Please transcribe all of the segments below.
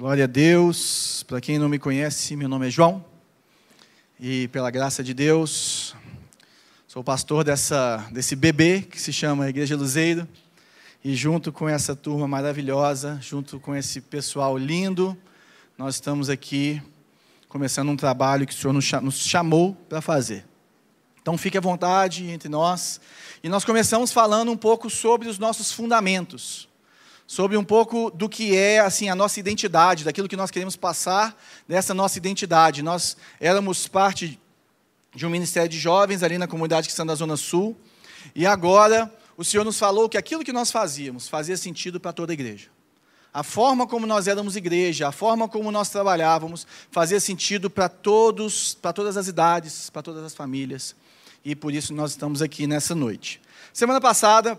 Glória a Deus. Para quem não me conhece, meu nome é João. E pela graça de Deus, sou pastor dessa, desse bebê que se chama Igreja Luzeiro. E junto com essa turma maravilhosa, junto com esse pessoal lindo, nós estamos aqui começando um trabalho que o Senhor nos chamou para fazer. Então fique à vontade entre nós. E nós começamos falando um pouco sobre os nossos fundamentos sobre um pouco do que é assim a nossa identidade, daquilo que nós queremos passar dessa nossa identidade. Nós éramos parte de um ministério de jovens ali na comunidade cristã da Zona Sul, e agora o Senhor nos falou que aquilo que nós fazíamos fazia sentido para toda a igreja. A forma como nós éramos igreja, a forma como nós trabalhávamos, fazia sentido para todos, para todas as idades, para todas as famílias. E por isso nós estamos aqui nessa noite. Semana passada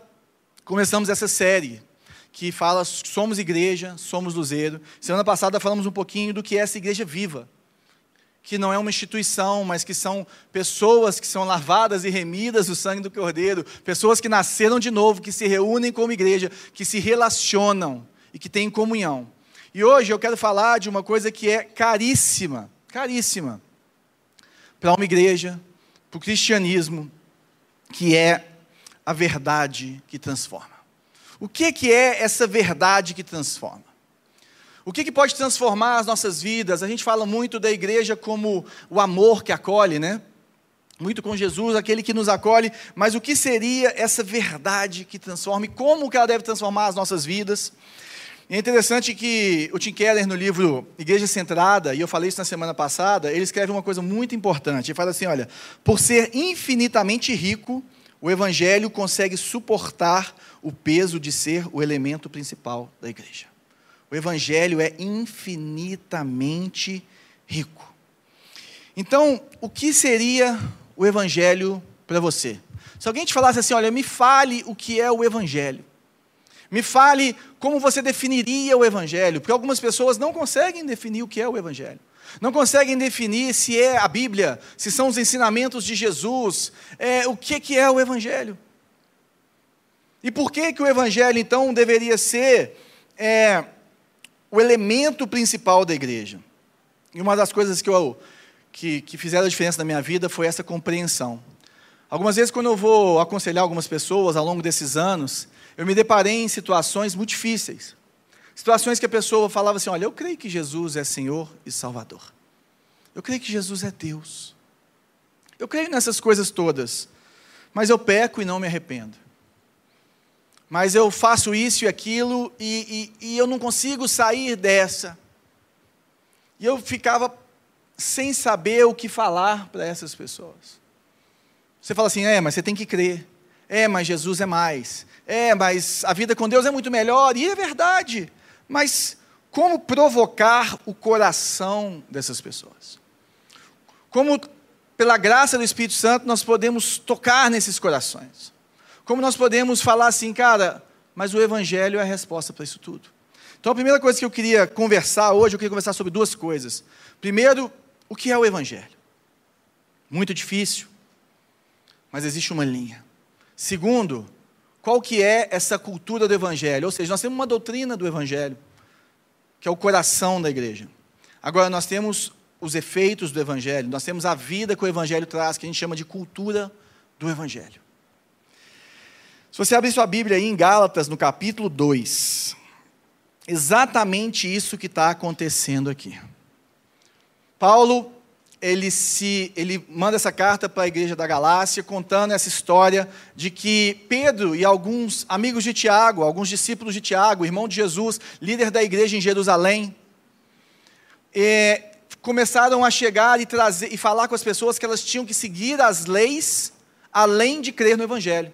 começamos essa série que fala somos igreja, somos luzeiro. Semana passada falamos um pouquinho do que é essa igreja viva, que não é uma instituição, mas que são pessoas que são lavadas e remidas do sangue do Cordeiro, pessoas que nasceram de novo, que se reúnem como igreja, que se relacionam e que têm comunhão. E hoje eu quero falar de uma coisa que é caríssima, caríssima para uma igreja, para o cristianismo, que é a verdade que transforma. O que, que é essa verdade que transforma? O que, que pode transformar as nossas vidas? A gente fala muito da igreja como o amor que acolhe, né? Muito com Jesus, aquele que nos acolhe, mas o que seria essa verdade que transforma e como que ela deve transformar as nossas vidas? É interessante que o Tim Keller, no livro Igreja Centrada, e eu falei isso na semana passada, ele escreve uma coisa muito importante. Ele fala assim: olha, por ser infinitamente rico, o Evangelho consegue suportar o peso de ser o elemento principal da igreja. O Evangelho é infinitamente rico. Então, o que seria o Evangelho para você? Se alguém te falasse assim, olha, me fale o que é o Evangelho. Me fale como você definiria o Evangelho, porque algumas pessoas não conseguem definir o que é o Evangelho. Não conseguem definir se é a Bíblia, se são os ensinamentos de Jesus, é, o que, que é o Evangelho. E por que, que o Evangelho, então, deveria ser é, o elemento principal da igreja? E uma das coisas que, eu, que, que fizeram a diferença na minha vida foi essa compreensão. Algumas vezes, quando eu vou aconselhar algumas pessoas ao longo desses anos, eu me deparei em situações muito difíceis. Situações que a pessoa falava assim: Olha, eu creio que Jesus é Senhor e Salvador. Eu creio que Jesus é Deus. Eu creio nessas coisas todas. Mas eu peco e não me arrependo mas eu faço isso e aquilo e, e, e eu não consigo sair dessa. E eu ficava sem saber o que falar para essas pessoas. Você fala assim, é, mas você tem que crer. É, mas Jesus é mais. É, mas a vida com Deus é muito melhor. E é verdade. Mas como provocar o coração dessas pessoas? Como, pela graça do Espírito Santo, nós podemos tocar nesses corações? Como nós podemos falar assim, cara, mas o Evangelho é a resposta para isso tudo. Então a primeira coisa que eu queria conversar hoje, eu queria conversar sobre duas coisas. Primeiro, o que é o Evangelho? Muito difícil, mas existe uma linha. Segundo, qual que é essa cultura do Evangelho? Ou seja, nós temos uma doutrina do Evangelho, que é o coração da igreja. Agora, nós temos os efeitos do Evangelho, nós temos a vida que o Evangelho traz, que a gente chama de cultura do Evangelho. Se você abrir sua Bíblia aí em Gálatas, no capítulo 2, exatamente isso que está acontecendo aqui. Paulo, ele, se, ele manda essa carta para a igreja da Galácia, contando essa história de que Pedro e alguns amigos de Tiago, alguns discípulos de Tiago, irmão de Jesus, líder da igreja em Jerusalém, começaram a chegar e, trazer, e falar com as pessoas que elas tinham que seguir as leis, além de crer no Evangelho.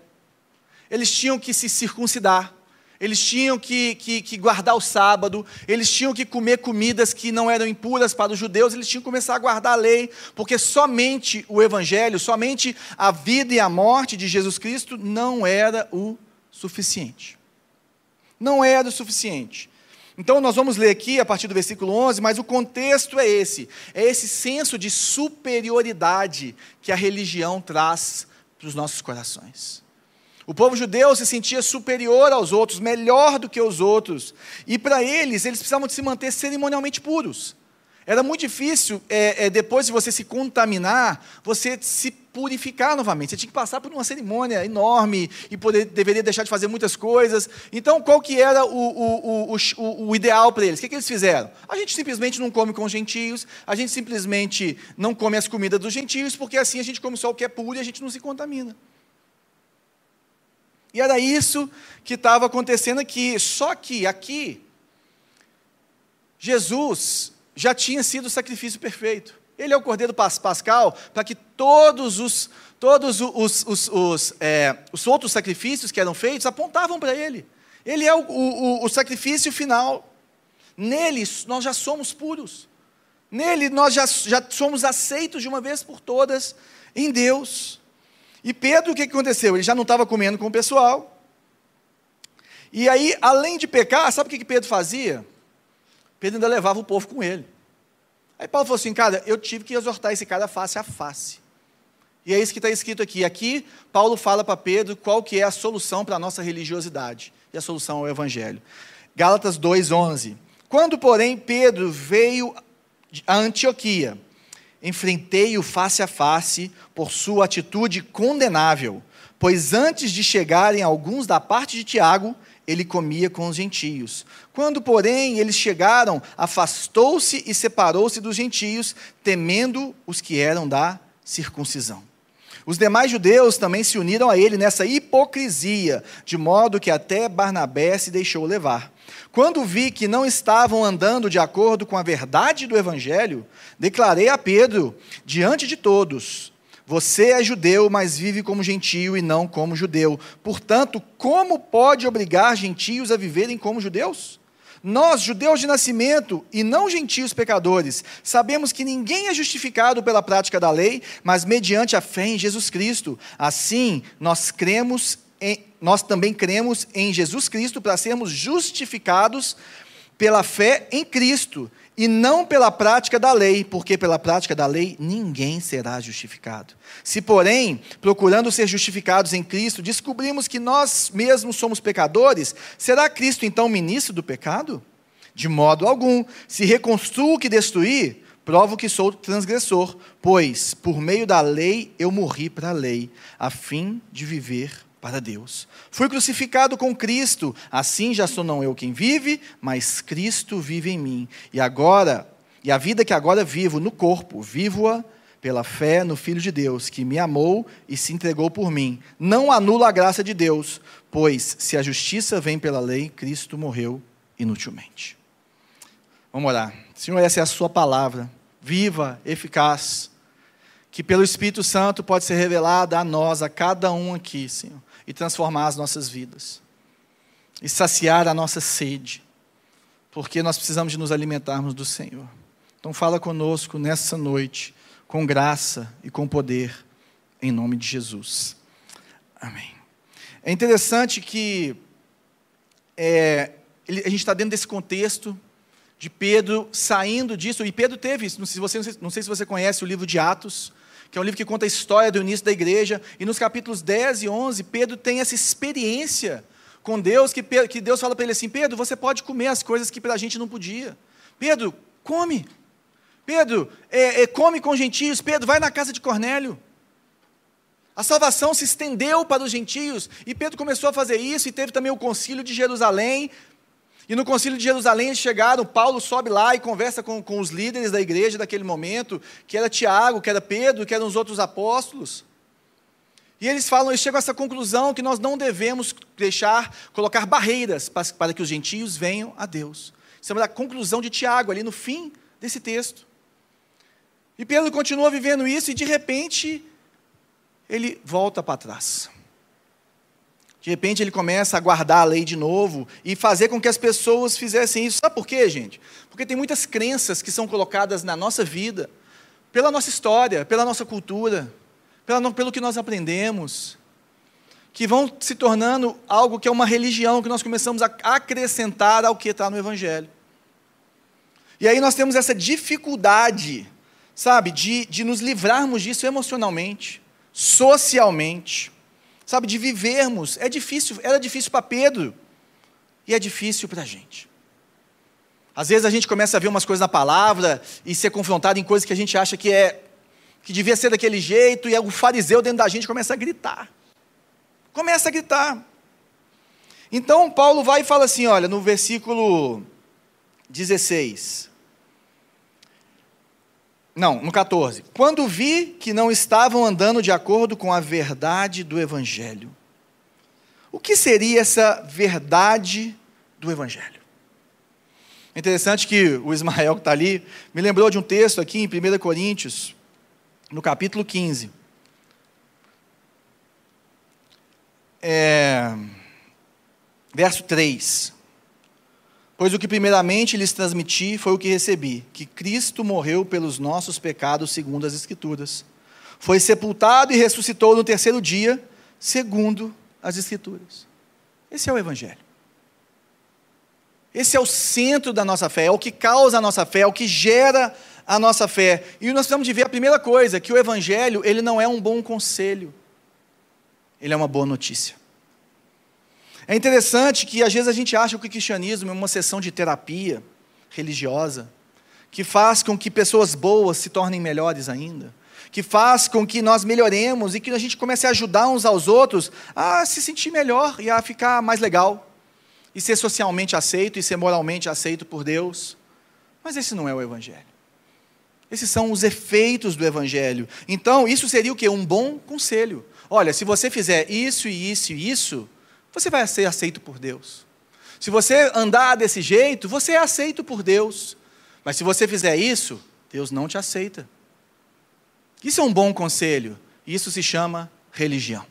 Eles tinham que se circuncidar, eles tinham que, que, que, guardar o sábado, eles tinham que comer comidas que não eram impuras para os judeus, eles tinham que começar a guardar a lei, porque somente o Evangelho, somente a vida e a morte de Jesus Cristo não era o suficiente. Não era o suficiente. Então nós vamos ler aqui a partir do versículo 11, mas o contexto é esse: é esse senso de superioridade que a religião traz para os nossos corações. O povo judeu se sentia superior aos outros, melhor do que os outros. E para eles, eles precisavam de se manter cerimonialmente puros. Era muito difícil, é, é, depois de você se contaminar, você se purificar novamente. Você tinha que passar por uma cerimônia enorme e poder, deveria deixar de fazer muitas coisas. Então, qual que era o, o, o, o ideal para eles? O que, que eles fizeram? A gente simplesmente não come com os gentios, a gente simplesmente não come as comidas dos gentios, porque assim a gente come só o que é puro e a gente não se contamina. E era isso que estava acontecendo aqui. Só que aqui, Jesus já tinha sido o sacrifício perfeito. Ele é o cordeiro pascal para que todos os todos os, os, os, é, os, outros sacrifícios que eram feitos apontavam para ele. Ele é o, o, o sacrifício final. Nele nós já somos puros. Nele nós já, já somos aceitos de uma vez por todas em Deus. E Pedro, o que aconteceu? Ele já não estava comendo com o pessoal. E aí, além de pecar, sabe o que Pedro fazia? Pedro ainda levava o povo com ele. Aí Paulo falou assim, cara, eu tive que exortar esse cara face a face. E é isso que está escrito aqui. Aqui, Paulo fala para Pedro qual que é a solução para a nossa religiosidade. E a solução é o Evangelho. Gálatas 2,11. Quando, porém, Pedro veio a Antioquia, enfrentei-o face a face por sua atitude condenável, pois antes de chegarem alguns da parte de Tiago, ele comia com os gentios. Quando, porém, eles chegaram, afastou-se e separou-se dos gentios, temendo os que eram da circuncisão. Os demais judeus também se uniram a ele nessa hipocrisia, de modo que até Barnabé se deixou levar. Quando vi que não estavam andando de acordo com a verdade do Evangelho, declarei a Pedro, diante de todos: Você é judeu, mas vive como gentio e não como judeu. Portanto, como pode obrigar gentios a viverem como judeus? Nós, judeus de nascimento e não gentios pecadores, sabemos que ninguém é justificado pela prática da lei, mas mediante a fé em Jesus Cristo. Assim, nós cremos em, nós também cremos em Jesus Cristo para sermos justificados pela fé em Cristo e não pela prática da lei, porque pela prática da lei ninguém será justificado. Se, porém, procurando ser justificados em Cristo, descobrimos que nós mesmos somos pecadores, será Cristo então ministro do pecado? De modo algum. Se reconstruo o que destruí, provo que sou transgressor, pois por meio da lei eu morri para a lei, a fim de viver para Deus. Fui crucificado com Cristo, assim já sou não eu quem vive, mas Cristo vive em mim. E agora, e a vida que agora vivo no corpo, vivo-a pela fé no Filho de Deus, que me amou e se entregou por mim. Não anula a graça de Deus, pois se a justiça vem pela lei, Cristo morreu inutilmente. Vamos orar. Senhor, essa é a sua palavra, viva, eficaz, que pelo Espírito Santo pode ser revelada a nós, a cada um aqui, Senhor e transformar as nossas vidas. E saciar a nossa sede. Porque nós precisamos de nos alimentarmos do Senhor. Então fala conosco nessa noite, com graça e com poder, em nome de Jesus. Amém. É interessante que é, a gente está dentro desse contexto de Pedro saindo disso, e Pedro teve isso, não sei, se você, não sei se você conhece o livro de Atos, que é um livro que conta a história do início da igreja, e nos capítulos 10 e 11, Pedro tem essa experiência com Deus, que, que Deus fala para ele assim: Pedro, você pode comer as coisas que para a gente não podia. Pedro, come. Pedro, é, é, come com gentios. Pedro, vai na casa de Cornélio. A salvação se estendeu para os gentios, e Pedro começou a fazer isso, e teve também o concílio de Jerusalém, e no concílio de Jerusalém eles chegaram, Paulo sobe lá e conversa com, com os líderes da igreja daquele momento, que era Tiago, que era Pedro, que eram os outros apóstolos. E eles falam, eles chegam a essa conclusão que nós não devemos deixar, colocar barreiras para, para que os gentios venham a Deus. Isso é a conclusão de Tiago, ali no fim desse texto. E Pedro continua vivendo isso e de repente ele volta para trás. De repente ele começa a guardar a lei de novo e fazer com que as pessoas fizessem isso. Sabe por quê, gente? Porque tem muitas crenças que são colocadas na nossa vida, pela nossa história, pela nossa cultura, pela, pelo que nós aprendemos, que vão se tornando algo que é uma religião que nós começamos a acrescentar ao que está no Evangelho. E aí nós temos essa dificuldade, sabe, de, de nos livrarmos disso emocionalmente, socialmente sabe, de vivermos. É difícil, era difícil para Pedro e é difícil para a gente. Às vezes a gente começa a ver umas coisas na palavra e ser confrontado em coisas que a gente acha que é que devia ser daquele jeito e o fariseu dentro da gente começa a gritar. Começa a gritar. Então Paulo vai e fala assim, olha, no versículo 16. Não, no 14. Quando vi que não estavam andando de acordo com a verdade do Evangelho. O que seria essa verdade do Evangelho? Interessante que o Ismael que está ali me lembrou de um texto aqui em 1 Coríntios, no capítulo 15. É, verso 3. Pois o que primeiramente lhes transmiti foi o que recebi: que Cristo morreu pelos nossos pecados, segundo as Escrituras. Foi sepultado e ressuscitou no terceiro dia, segundo as Escrituras. Esse é o Evangelho. Esse é o centro da nossa fé, é o que causa a nossa fé, é o que gera a nossa fé. E nós precisamos de ver a primeira coisa, que o Evangelho ele não é um bom conselho, ele é uma boa notícia. É interessante que às vezes a gente acha que o cristianismo é uma sessão de terapia religiosa, que faz com que pessoas boas se tornem melhores ainda, que faz com que nós melhoremos e que a gente comece a ajudar uns aos outros a se sentir melhor e a ficar mais legal, e ser socialmente aceito e ser moralmente aceito por Deus. Mas esse não é o Evangelho. Esses são os efeitos do Evangelho. Então, isso seria o que? Um bom conselho. Olha, se você fizer isso e isso e isso, você vai ser aceito por Deus. Se você andar desse jeito, você é aceito por Deus. Mas se você fizer isso, Deus não te aceita. Isso é um bom conselho. Isso se chama religião.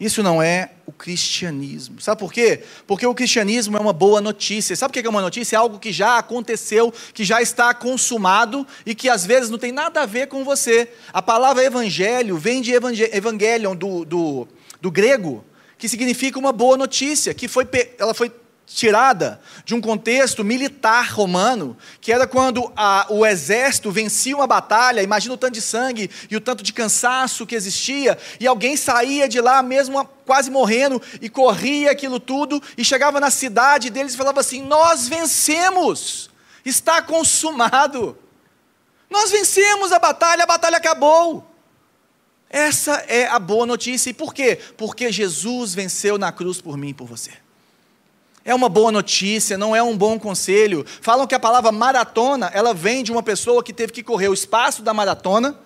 Isso não é o cristianismo. Sabe por quê? Porque o cristianismo é uma boa notícia. Sabe o que é uma notícia? É algo que já aconteceu, que já está consumado e que às vezes não tem nada a ver com você. A palavra evangelho vem de evangelion, do, do, do grego, que significa uma boa notícia, que foi, ela foi tirada de um contexto militar romano, que era quando a, o exército vencia uma batalha, imagina o tanto de sangue e o tanto de cansaço que existia, e alguém saía de lá mesmo quase morrendo e corria aquilo tudo e chegava na cidade deles e falava assim: Nós vencemos, está consumado, nós vencemos a batalha, a batalha acabou. Essa é a boa notícia. E por quê? Porque Jesus venceu na cruz por mim e por você. É uma boa notícia, não é um bom conselho. Falam que a palavra maratona, ela vem de uma pessoa que teve que correr o espaço da maratona,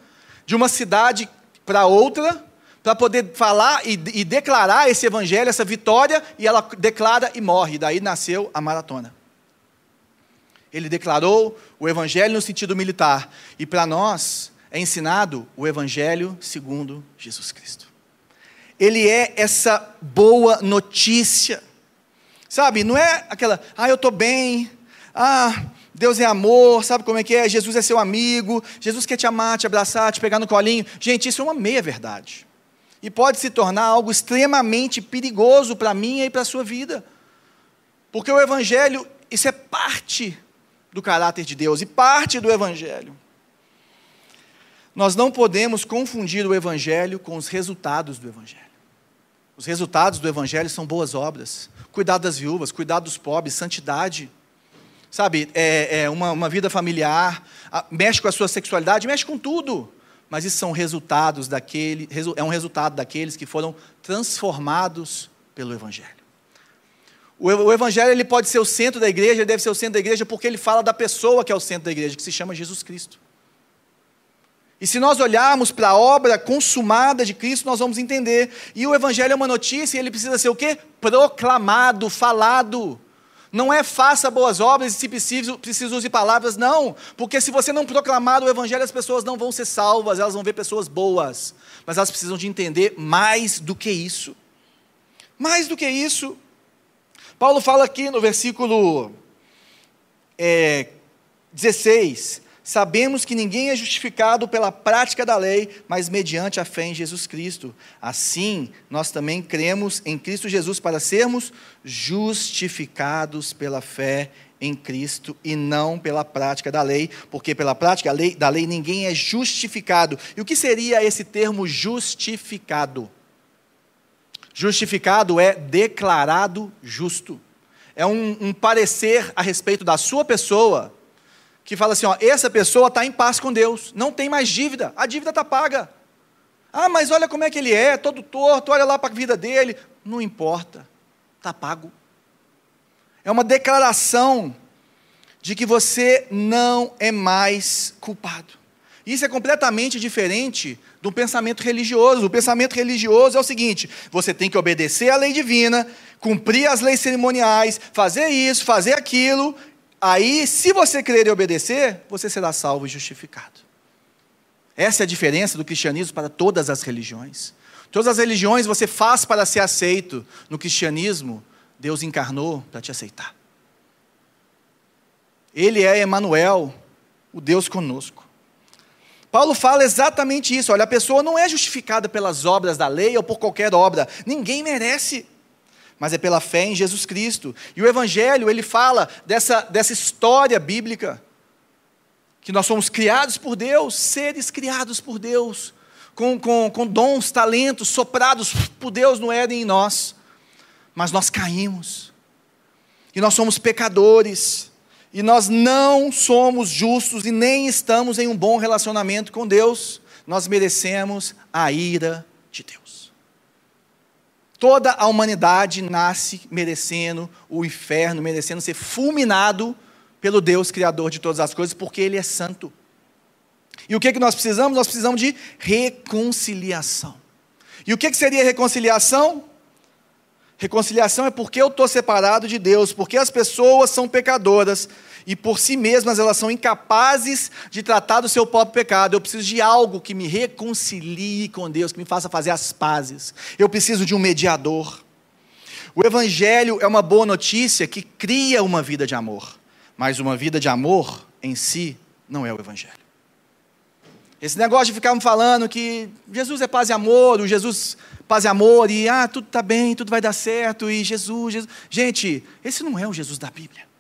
de uma cidade para outra, para poder falar e, e, declarar esse evangelho, essa vitória, e ela declara e morre. Daí nasceu a maratona. Ele declarou o evangelho no sentido militar. E para nós, é ensinado o Evangelho segundo Jesus Cristo. Ele é essa boa notícia. Sabe, não é aquela, ah, eu estou bem, ah, Deus é amor, sabe como é que é? Jesus é seu amigo, Jesus quer te amar, te abraçar, te pegar no colinho. Gente, isso é uma meia-verdade. E pode se tornar algo extremamente perigoso para mim e para a sua vida. Porque o Evangelho, isso é parte do caráter de Deus e parte do Evangelho. Nós não podemos confundir o Evangelho com os resultados do Evangelho. Os resultados do Evangelho são boas obras, cuidar das viúvas, cuidar dos pobres, santidade, sabe, é, é uma, uma, vida familiar, mexe com a sua sexualidade, mexe com tudo. Mas isso são resultados daquele, é um resultado daqueles que foram transformados pelo Evangelho. O, o Evangelho ele pode ser o centro da igreja, ele deve ser o centro da igreja porque ele fala da pessoa que é o centro da igreja, que se chama Jesus Cristo. E se nós olharmos para a obra consumada de Cristo, nós vamos entender. E o Evangelho é uma notícia e ele precisa ser o quê? Proclamado, falado. Não é faça boas obras e se preciso, preciso use palavras, não. Porque se você não proclamar o Evangelho, as pessoas não vão ser salvas, elas vão ver pessoas boas. Mas elas precisam de entender mais do que isso. Mais do que isso. Paulo fala aqui no versículo é, 16: Sabemos que ninguém é justificado pela prática da lei, mas mediante a fé em Jesus Cristo. Assim, nós também cremos em Cristo Jesus para sermos justificados pela fé em Cristo e não pela prática da lei, porque pela prática da lei, da lei ninguém é justificado. E o que seria esse termo justificado? Justificado é declarado justo. É um, um parecer a respeito da sua pessoa que fala assim: ó, essa pessoa está em paz com Deus, não tem mais dívida, a dívida está paga. Ah, mas olha como é que ele é, todo torto, olha lá para a vida dele. Não importa, está pago. É uma declaração de que você não é mais culpado. Isso é completamente diferente do pensamento religioso. O pensamento religioso é o seguinte: você tem que obedecer à lei divina, cumprir as leis cerimoniais, fazer isso, fazer aquilo, Aí, se você crer e obedecer, você será salvo e justificado. Essa é a diferença do cristianismo para todas as religiões. Todas as religiões você faz para ser aceito. No cristianismo, Deus encarnou para te aceitar. Ele é Emanuel, o Deus conosco. Paulo fala exatamente isso. Olha, a pessoa não é justificada pelas obras da lei ou por qualquer obra. Ninguém merece mas é pela fé em Jesus Cristo. E o Evangelho, ele fala dessa, dessa história bíblica, que nós somos criados por Deus, seres criados por Deus, com, com, com dons, talentos, soprados por Deus no Éden em nós, mas nós caímos, e nós somos pecadores, e nós não somos justos e nem estamos em um bom relacionamento com Deus, nós merecemos a ira de Deus. Toda a humanidade nasce merecendo o inferno, merecendo ser fulminado pelo Deus Criador de todas as coisas, porque Ele é santo. E o que, que nós precisamos? Nós precisamos de reconciliação. E o que, que seria reconciliação? Reconciliação é porque eu estou separado de Deus, porque as pessoas são pecadoras e por si mesmas elas são incapazes de tratar do seu próprio pecado. Eu preciso de algo que me reconcilie com Deus, que me faça fazer as pazes. Eu preciso de um mediador. O Evangelho é uma boa notícia que cria uma vida de amor, mas uma vida de amor em si não é o Evangelho. Esse negócio de ficar falando que Jesus é paz e amor, o Jesus paz e amor, e ah, tudo está bem, tudo vai dar certo, e Jesus, Jesus. Gente, esse não é o Jesus da Bíblia.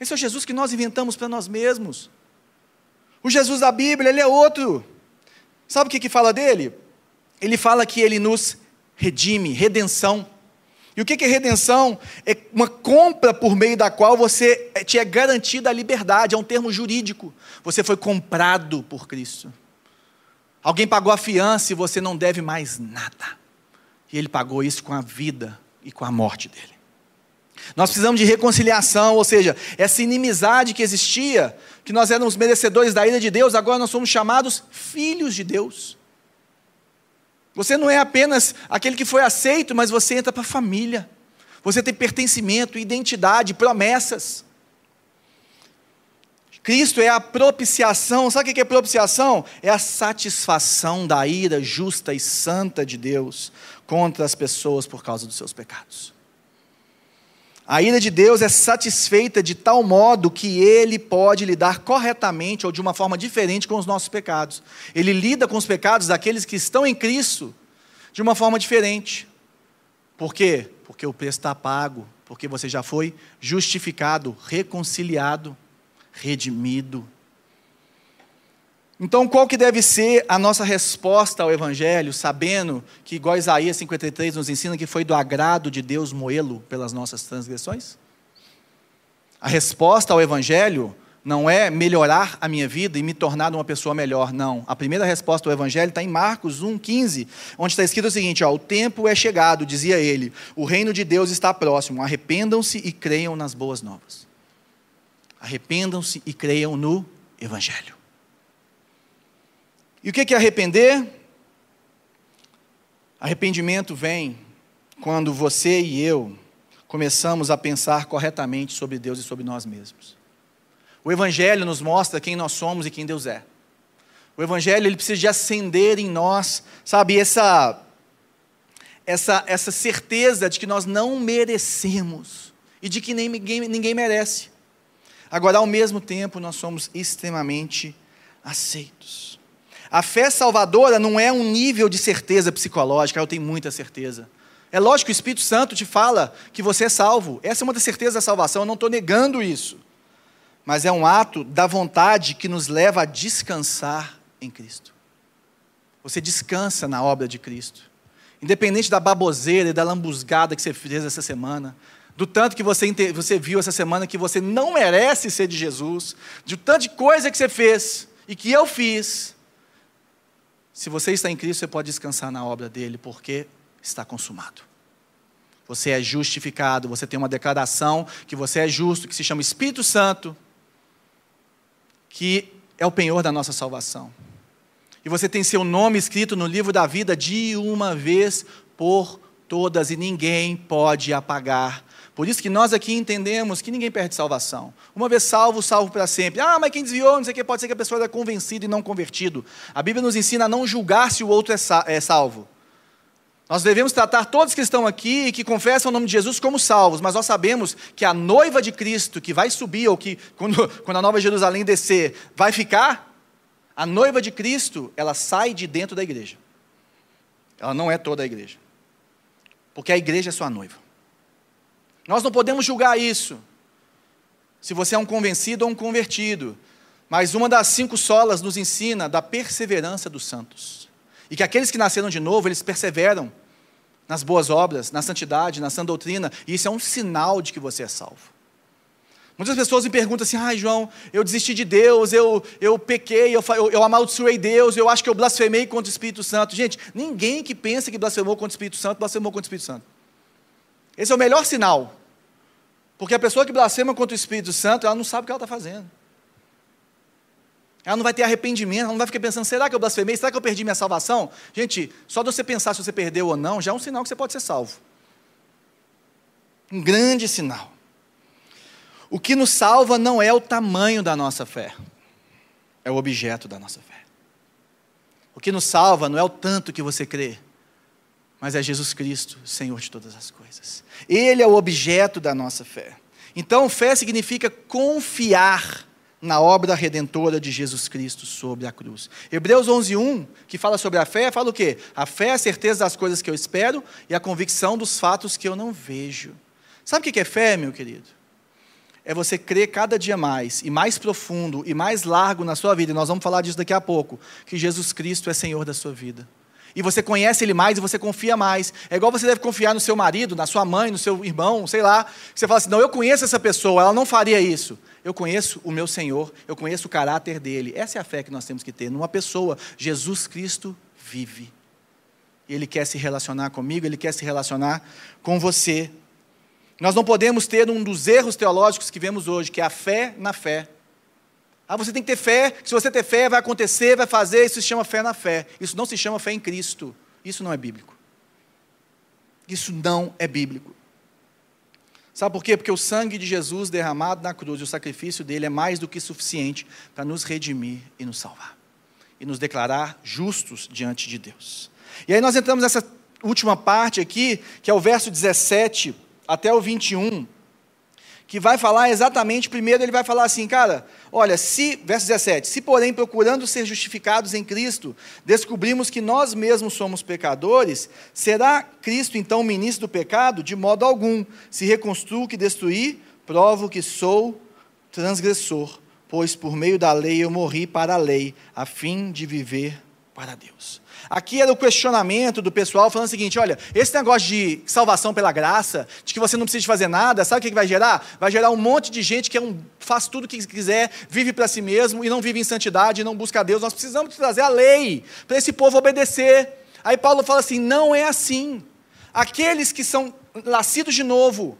Esse é o Jesus que nós inventamos para nós mesmos. O Jesus da Bíblia, ele é outro. Sabe o que, que fala dele? Ele fala que ele nos redime, redenção. E o que é redenção? É uma compra por meio da qual você é, te é garantida a liberdade, é um termo jurídico. Você foi comprado por Cristo. Alguém pagou a fiança e você não deve mais nada. E ele pagou isso com a vida e com a morte dele. Nós precisamos de reconciliação, ou seja, essa inimizade que existia, que nós éramos merecedores da ira de Deus, agora nós somos chamados filhos de Deus. Você não é apenas aquele que foi aceito, mas você entra para a família. Você tem pertencimento, identidade, promessas. Cristo é a propiciação. Sabe o que é propiciação? É a satisfação da ira justa e santa de Deus contra as pessoas por causa dos seus pecados. A ira de Deus é satisfeita de tal modo que ele pode lidar corretamente ou de uma forma diferente com os nossos pecados. Ele lida com os pecados daqueles que estão em Cristo de uma forma diferente. Por quê? Porque o preço está pago, porque você já foi justificado, reconciliado, redimido. Então, qual que deve ser a nossa resposta ao Evangelho, sabendo que, igual Isaías 53 nos ensina, que foi do agrado de Deus moê-lo pelas nossas transgressões? A resposta ao Evangelho não é melhorar a minha vida e me tornar uma pessoa melhor, não. A primeira resposta ao Evangelho está em Marcos 1,15, onde está escrito o seguinte: ó, O tempo é chegado, dizia ele, o reino de Deus está próximo, arrependam-se e creiam nas boas novas. Arrependam-se e creiam no Evangelho. E o que é arrepender? Arrependimento vem quando você e eu começamos a pensar corretamente sobre Deus e sobre nós mesmos. O Evangelho nos mostra quem nós somos e quem Deus é. O Evangelho ele precisa de acender em nós, sabe, essa, essa, essa certeza de que nós não merecemos e de que ninguém, ninguém merece. Agora, ao mesmo tempo, nós somos extremamente aceitos. A fé salvadora não é um nível de certeza psicológica, eu tenho muita certeza. É lógico que o Espírito Santo te fala que você é salvo. Essa é uma das certezas da salvação, eu não estou negando isso. Mas é um ato da vontade que nos leva a descansar em Cristo. Você descansa na obra de Cristo. independente da baboseira e da lambuzgada que você fez essa semana, do tanto que você, você viu essa semana que você não merece ser de Jesus, de tanto de coisa que você fez e que eu fiz. Se você está em Cristo, você pode descansar na obra dele, porque está consumado. Você é justificado, você tem uma declaração que você é justo, que se chama Espírito Santo, que é o penhor da nossa salvação. E você tem seu nome escrito no livro da vida de uma vez por todas, e ninguém pode apagar por isso que nós aqui entendemos que ninguém perde salvação. Uma vez salvo, salvo para sempre. Ah, mas quem desviou, não sei o que, pode ser que a pessoa era convencida e não convertido. A Bíblia nos ensina a não julgar se o outro é, é salvo. Nós devemos tratar todos que estão aqui e que confessam o nome de Jesus como salvos, mas nós sabemos que a noiva de Cristo, que vai subir, ou que, quando, quando a nova Jerusalém descer, vai ficar, a noiva de Cristo, ela sai de dentro da igreja. Ela não é toda a igreja. Porque a igreja é sua noiva. Nós não podemos julgar isso. Se você é um convencido ou um convertido. Mas uma das cinco solas nos ensina da perseverança dos santos. E que aqueles que nasceram de novo, eles perseveram nas boas obras, na santidade, na sã doutrina. E isso é um sinal de que você é salvo. Muitas pessoas me perguntam assim: ai, ah, João, eu desisti de Deus, eu, eu pequei, eu, eu, eu amaldiçoei Deus, eu acho que eu blasfemei contra o Espírito Santo. Gente, ninguém que pensa que blasfemou contra o Espírito Santo, blasfemou contra o Espírito Santo. Esse é o melhor sinal. Porque a pessoa que blasfema contra o Espírito Santo, ela não sabe o que ela está fazendo. Ela não vai ter arrependimento, ela não vai ficar pensando, será que eu blasfemei? Será que eu perdi minha salvação? Gente, só de você pensar se você perdeu ou não, já é um sinal que você pode ser salvo. Um grande sinal. O que nos salva não é o tamanho da nossa fé, é o objeto da nossa fé. O que nos salva não é o tanto que você crê, mas é Jesus Cristo, Senhor de todas as coisas. Ele é o objeto da nossa fé. Então, fé significa confiar na obra redentora de Jesus Cristo sobre a cruz. Hebreus 11:1, que fala sobre a fé, fala o quê? A fé é a certeza das coisas que eu espero e a convicção dos fatos que eu não vejo. Sabe o que é fé, meu querido? É você crer cada dia mais, e mais profundo, e mais largo na sua vida, e nós vamos falar disso daqui a pouco, que Jesus Cristo é Senhor da sua vida e você conhece ele mais e você confia mais. É igual você deve confiar no seu marido, na sua mãe, no seu irmão, sei lá. Você fala assim: não, eu conheço essa pessoa, ela não faria isso. Eu conheço o meu Senhor, eu conheço o caráter dele. Essa é a fé que nós temos que ter numa pessoa. Jesus Cristo vive. Ele quer se relacionar comigo, ele quer se relacionar com você. Nós não podemos ter um dos erros teológicos que vemos hoje, que é a fé na fé. Ah, você tem que ter fé, se você ter fé, vai acontecer, vai fazer, isso se chama fé na fé. Isso não se chama fé em Cristo. Isso não é bíblico. Isso não é bíblico. Sabe por quê? Porque o sangue de Jesus derramado na cruz, o sacrifício dele é mais do que suficiente para nos redimir e nos salvar. E nos declarar justos diante de Deus. E aí nós entramos nessa última parte aqui, que é o verso 17 até o 21 que vai falar exatamente, primeiro ele vai falar assim, cara, olha, se, verso 17, se porém procurando ser justificados em Cristo, descobrimos que nós mesmos somos pecadores, será Cristo então ministro do pecado? De modo algum. Se reconstruo que destruí, provo que sou transgressor, pois por meio da lei eu morri para a lei, a fim de viver para Deus. Aqui era o questionamento do pessoal falando o seguinte: olha, esse negócio de salvação pela graça, de que você não precisa fazer nada, sabe o que vai gerar? Vai gerar um monte de gente que é um, faz tudo o que quiser, vive para si mesmo e não vive em santidade, não busca Deus. Nós precisamos trazer a lei para esse povo obedecer. Aí Paulo fala assim: não é assim. Aqueles que são nascidos de novo,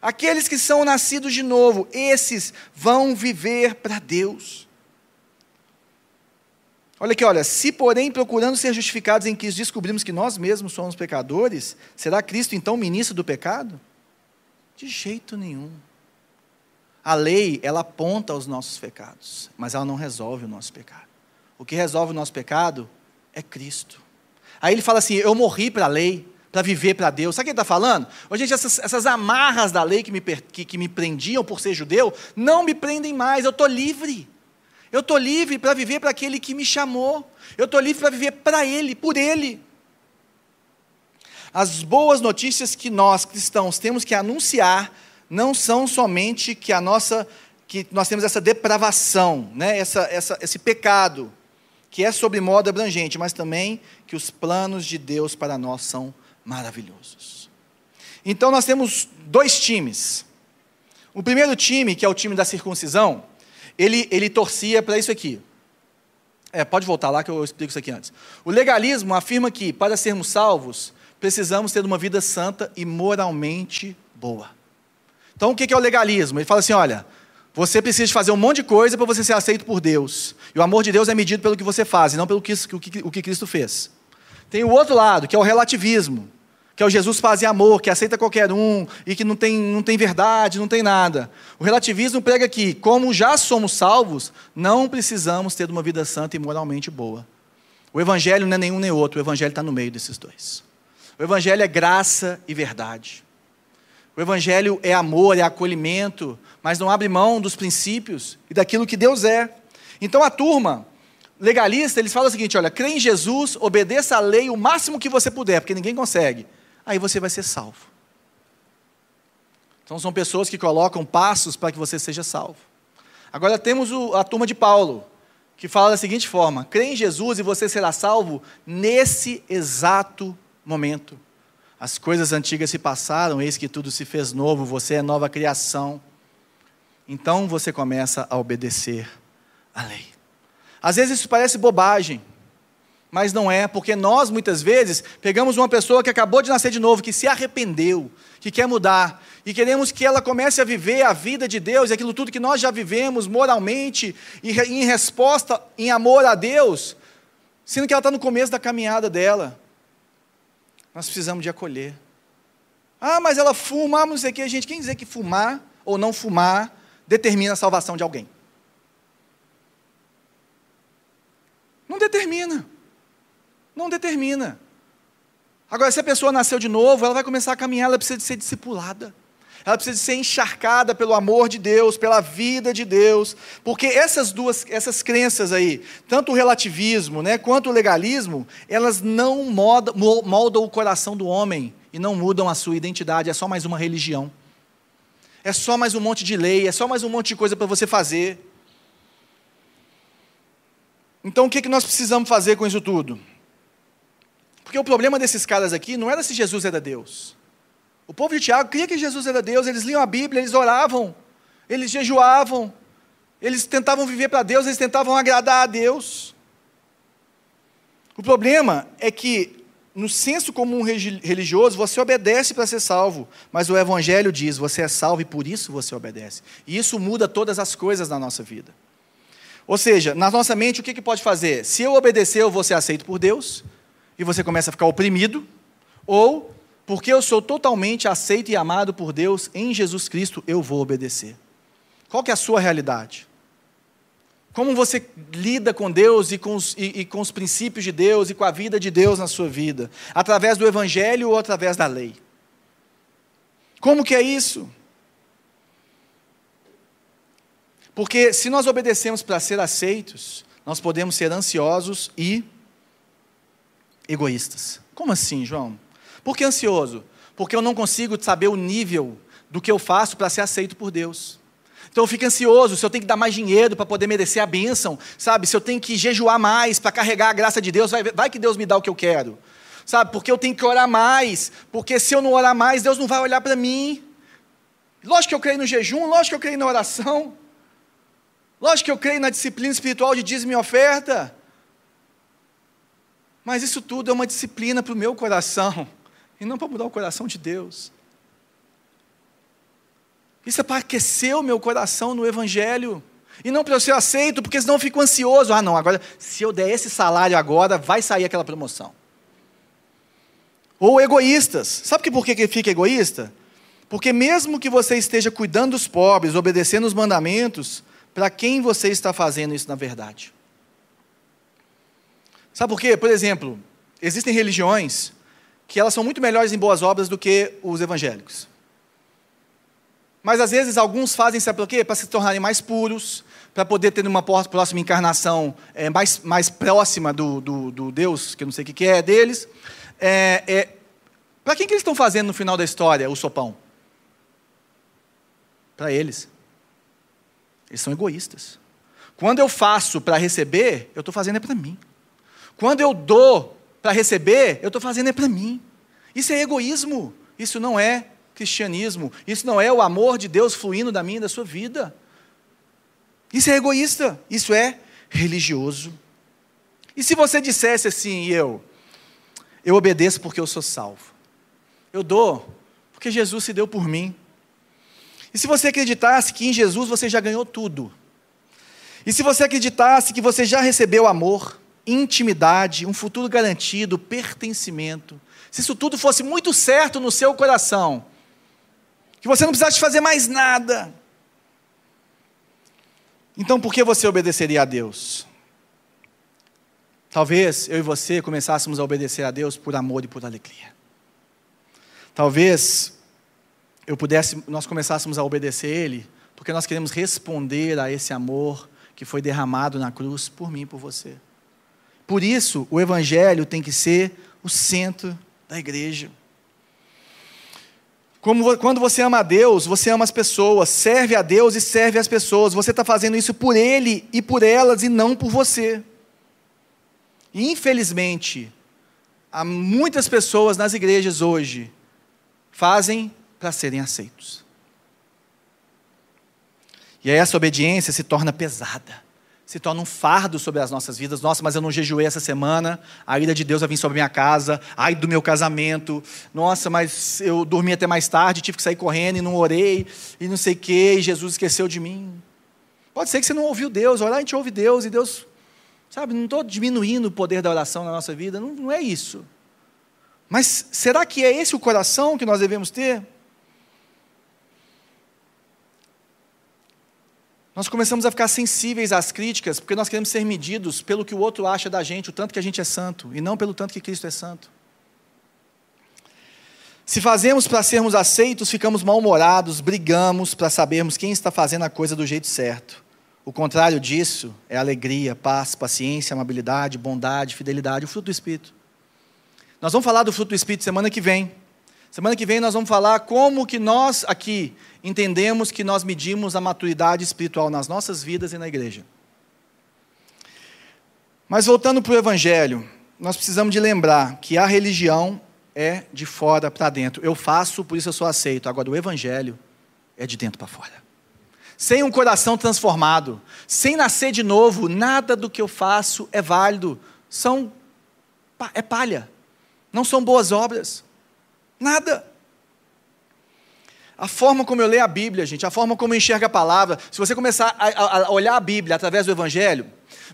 aqueles que são nascidos de novo, esses vão viver para Deus. Olha aqui, olha, se porém procurando ser justificados em Cristo descobrimos que nós mesmos somos pecadores, será Cristo então ministro do pecado? De jeito nenhum. A lei, ela aponta os nossos pecados, mas ela não resolve o nosso pecado. O que resolve o nosso pecado é Cristo. Aí ele fala assim: Eu morri para a lei, para viver para Deus. Sabe o que ele está falando? Ô, gente, essas, essas, amarras da lei que me, que, que me prendiam por ser judeu, não me prendem mais, eu estou livre. Eu estou livre para viver para aquele que me chamou. Eu estou livre para viver para Ele, por Ele. As boas notícias que nós cristãos temos que anunciar não são somente que a nossa que nós temos essa depravação, né? essa, essa, esse pecado que é sobre modo abrangente, mas também que os planos de Deus para nós são maravilhosos. Então nós temos dois times. O primeiro time, que é o time da circuncisão, ele, ele torcia para isso aqui. É, pode voltar lá que eu explico isso aqui antes. O legalismo afirma que, para sermos salvos, precisamos ter uma vida santa e moralmente boa. Então, o que é o legalismo? Ele fala assim: olha, você precisa fazer um monte de coisa para você ser aceito por Deus. E o amor de Deus é medido pelo que você faz, e não pelo que, o, que, o que Cristo fez. Tem o outro lado, que é o relativismo, que é o Jesus paz e amor, que aceita qualquer um e que não tem, não tem verdade, não tem nada. O relativismo prega que, como já somos salvos, não precisamos ter uma vida santa e moralmente boa. O Evangelho não é nenhum nem outro, o Evangelho está no meio desses dois. O Evangelho é graça e verdade. O Evangelho é amor, é acolhimento, mas não abre mão dos princípios e daquilo que Deus é. Então a turma legalista, eles falam o seguinte: olha, crê em Jesus, obedeça a lei o máximo que você puder, porque ninguém consegue. Aí você vai ser salvo. Então são pessoas que colocam passos para que você seja salvo. Agora temos o, a turma de Paulo, que fala da seguinte forma: crê em Jesus e você será salvo nesse exato momento. As coisas antigas se passaram, eis que tudo se fez novo, você é nova criação. Então você começa a obedecer à lei. Às vezes isso parece bobagem, mas não é, porque nós muitas vezes pegamos uma pessoa que acabou de nascer de novo, que se arrependeu, que quer mudar, e queremos que ela comece a viver a vida de Deus, aquilo tudo que nós já vivemos moralmente e em resposta, em amor a Deus, sendo que ela está no começo da caminhada dela nós precisamos de acolher. Ah, mas ela fuma, não sei o que, gente. Quem dizer que fumar ou não fumar determina a salvação de alguém? Não determina. Não determina. Agora, se a pessoa nasceu de novo, ela vai começar a caminhar, ela precisa de ser discipulada ela precisa ser encharcada pelo amor de Deus, pela vida de Deus, porque essas duas, essas crenças aí, tanto o relativismo, né, quanto o legalismo, elas não moldam, moldam o coração do homem e não mudam a sua identidade, é só mais uma religião. É só mais um monte de lei, é só mais um monte de coisa para você fazer. Então o que, que nós precisamos fazer com isso tudo? Porque o problema desses caras aqui não era se Jesus era Deus. O povo de Tiago cria que Jesus era Deus, eles liam a Bíblia, eles oravam, eles jejuavam, eles tentavam viver para Deus, eles tentavam agradar a Deus. O problema é que, no senso comum religioso, você obedece para ser salvo, mas o Evangelho diz: você é salvo e por isso você obedece. E isso muda todas as coisas na nossa vida. Ou seja, na nossa mente, o que, que pode fazer? Se eu obedecer, eu vou ser aceito por Deus, e você começa a ficar oprimido, ou porque eu sou totalmente aceito e amado por Deus em Jesus Cristo, eu vou obedecer. Qual que é a sua realidade? Como você lida com Deus e com, os, e, e com os princípios de Deus e com a vida de Deus na sua vida? Através do Evangelho ou através da lei? Como que é isso? Porque se nós obedecemos para ser aceitos, nós podemos ser ansiosos e egoístas. Como assim, João? Por que ansioso? Porque eu não consigo saber o nível do que eu faço para ser aceito por Deus. Então eu fico ansioso se eu tenho que dar mais dinheiro para poder merecer a bênção, sabe? Se eu tenho que jejuar mais para carregar a graça de Deus, vai, vai que Deus me dá o que eu quero, sabe? Porque eu tenho que orar mais, porque se eu não orar mais, Deus não vai olhar para mim. Lógico que eu creio no jejum, lógico que eu creio na oração, lógico que eu creio na disciplina espiritual de dízimo e oferta, mas isso tudo é uma disciplina para o meu coração e não para mudar o coração de Deus. Isso é para aquecer o meu coração no Evangelho. E não para eu ser aceito, porque senão eu fico ansioso. Ah, não, agora, se eu der esse salário agora, vai sair aquela promoção. Ou egoístas. Sabe por que fica egoísta? Porque mesmo que você esteja cuidando dos pobres, obedecendo os mandamentos, para quem você está fazendo isso na verdade? Sabe por quê? Por exemplo, existem religiões que elas são muito melhores em boas obras do que os evangélicos. Mas às vezes alguns fazem, sabe por quê? Para se tornarem mais puros, para poder ter uma próxima encarnação é, mais, mais próxima do, do, do, Deus, que eu não sei o que é deles. É, é, para quem que eles estão fazendo no final da história o sopão? Para eles. Eles são egoístas. Quando eu faço para receber, eu estou fazendo é para mim. Quando eu dou para receber, eu estou fazendo é para mim. Isso é egoísmo. Isso não é cristianismo. Isso não é o amor de Deus fluindo da minha e da sua vida. Isso é egoísta. Isso é religioso. E se você dissesse assim, eu, eu obedeço porque eu sou salvo. Eu dou porque Jesus se deu por mim. E se você acreditasse que em Jesus você já ganhou tudo. E se você acreditasse que você já recebeu amor, intimidade, um futuro garantido, pertencimento, se isso tudo fosse muito certo no seu coração, que você não precisasse fazer mais nada, então por que você obedeceria a Deus? Talvez eu e você começássemos a obedecer a Deus por amor e por alegria. Talvez eu pudesse, nós começássemos a obedecer Ele, porque nós queremos responder a esse amor que foi derramado na cruz por mim e por você. Por isso, o Evangelho tem que ser o centro da igreja. Como, quando você ama a Deus, você ama as pessoas, serve a Deus e serve as pessoas. Você está fazendo isso por Ele e por elas e não por você. Infelizmente, há muitas pessoas nas igrejas hoje fazem para serem aceitos. E aí essa obediência se torna pesada, se torna um fardo sobre as nossas vidas. Nossa, mas eu não jejuei essa semana, a ira de Deus vai vir sobre minha casa, ai do meu casamento. Nossa, mas eu dormi até mais tarde, tive que sair correndo e não orei, e não sei o quê, e Jesus esqueceu de mim. Pode ser que você não ouviu Deus, orar a gente ouve Deus, e Deus Sabe, não estou diminuindo o poder da oração na nossa vida, não, não é isso. Mas será que é esse o coração que nós devemos ter? Nós começamos a ficar sensíveis às críticas, porque nós queremos ser medidos pelo que o outro acha da gente, o tanto que a gente é santo, e não pelo tanto que Cristo é santo. Se fazemos para sermos aceitos, ficamos mal-humorados, brigamos para sabermos quem está fazendo a coisa do jeito certo. O contrário disso é alegria, paz, paciência, amabilidade, bondade, fidelidade, o fruto do Espírito. Nós vamos falar do fruto do Espírito semana que vem. Semana que vem nós vamos falar como que nós aqui entendemos que nós medimos a maturidade espiritual nas nossas vidas e na igreja. Mas voltando para o Evangelho, nós precisamos de lembrar que a religião é de fora para dentro. Eu faço, por isso eu sou aceito. Agora, o Evangelho é de dentro para fora sem um coração transformado, sem nascer de novo, nada do que eu faço é válido. São é palha. Não são boas obras. Nada. A forma como eu leio a Bíblia, gente, a forma como eu enxergo a palavra, se você começar a, a olhar a Bíblia através do Evangelho,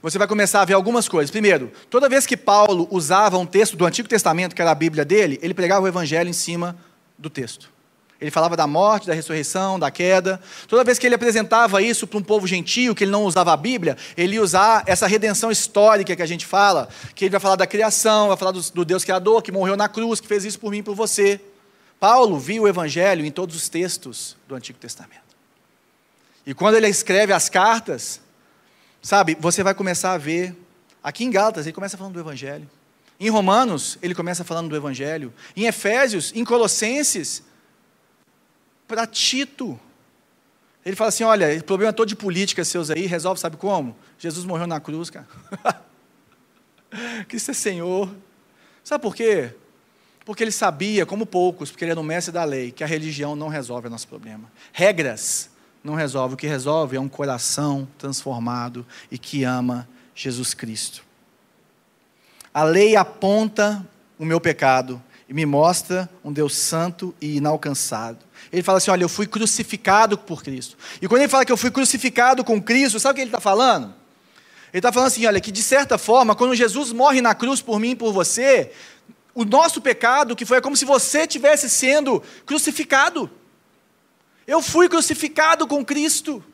você vai começar a ver algumas coisas. Primeiro, toda vez que Paulo usava um texto do Antigo Testamento, que era a Bíblia dele, ele pregava o Evangelho em cima do texto. Ele falava da morte, da ressurreição, da queda. Toda vez que ele apresentava isso para um povo gentio, que ele não usava a Bíblia, ele ia usar essa redenção histórica que a gente fala, que ele vai falar da criação, vai falar do, do Deus Criador, que morreu na cruz, que fez isso por mim e por você. Paulo viu o Evangelho em todos os textos do Antigo Testamento. E quando ele escreve as cartas, sabe, você vai começar a ver. Aqui em Gálatas, ele começa falando do Evangelho. Em Romanos, ele começa falando do Evangelho. Em Efésios, em Colossenses, para Tito. Ele fala assim: olha, o problema todo de política seus aí, resolve, sabe como? Jesus morreu na cruz, cara. Cristo é Senhor. Sabe por quê? Porque ele sabia, como poucos, porque ele era o mestre da lei, que a religião não resolve o nosso problema. Regras não resolve. O que resolve é um coração transformado e que ama Jesus Cristo. A lei aponta o meu pecado e me mostra um Deus santo e inalcançado. Ele fala assim: Olha, eu fui crucificado por Cristo. E quando ele fala que eu fui crucificado com Cristo, sabe o que ele está falando? Ele está falando assim: olha, que de certa forma, quando Jesus morre na cruz por mim e por você, o nosso pecado, que foi é como se você tivesse sendo crucificado. Eu fui crucificado com Cristo.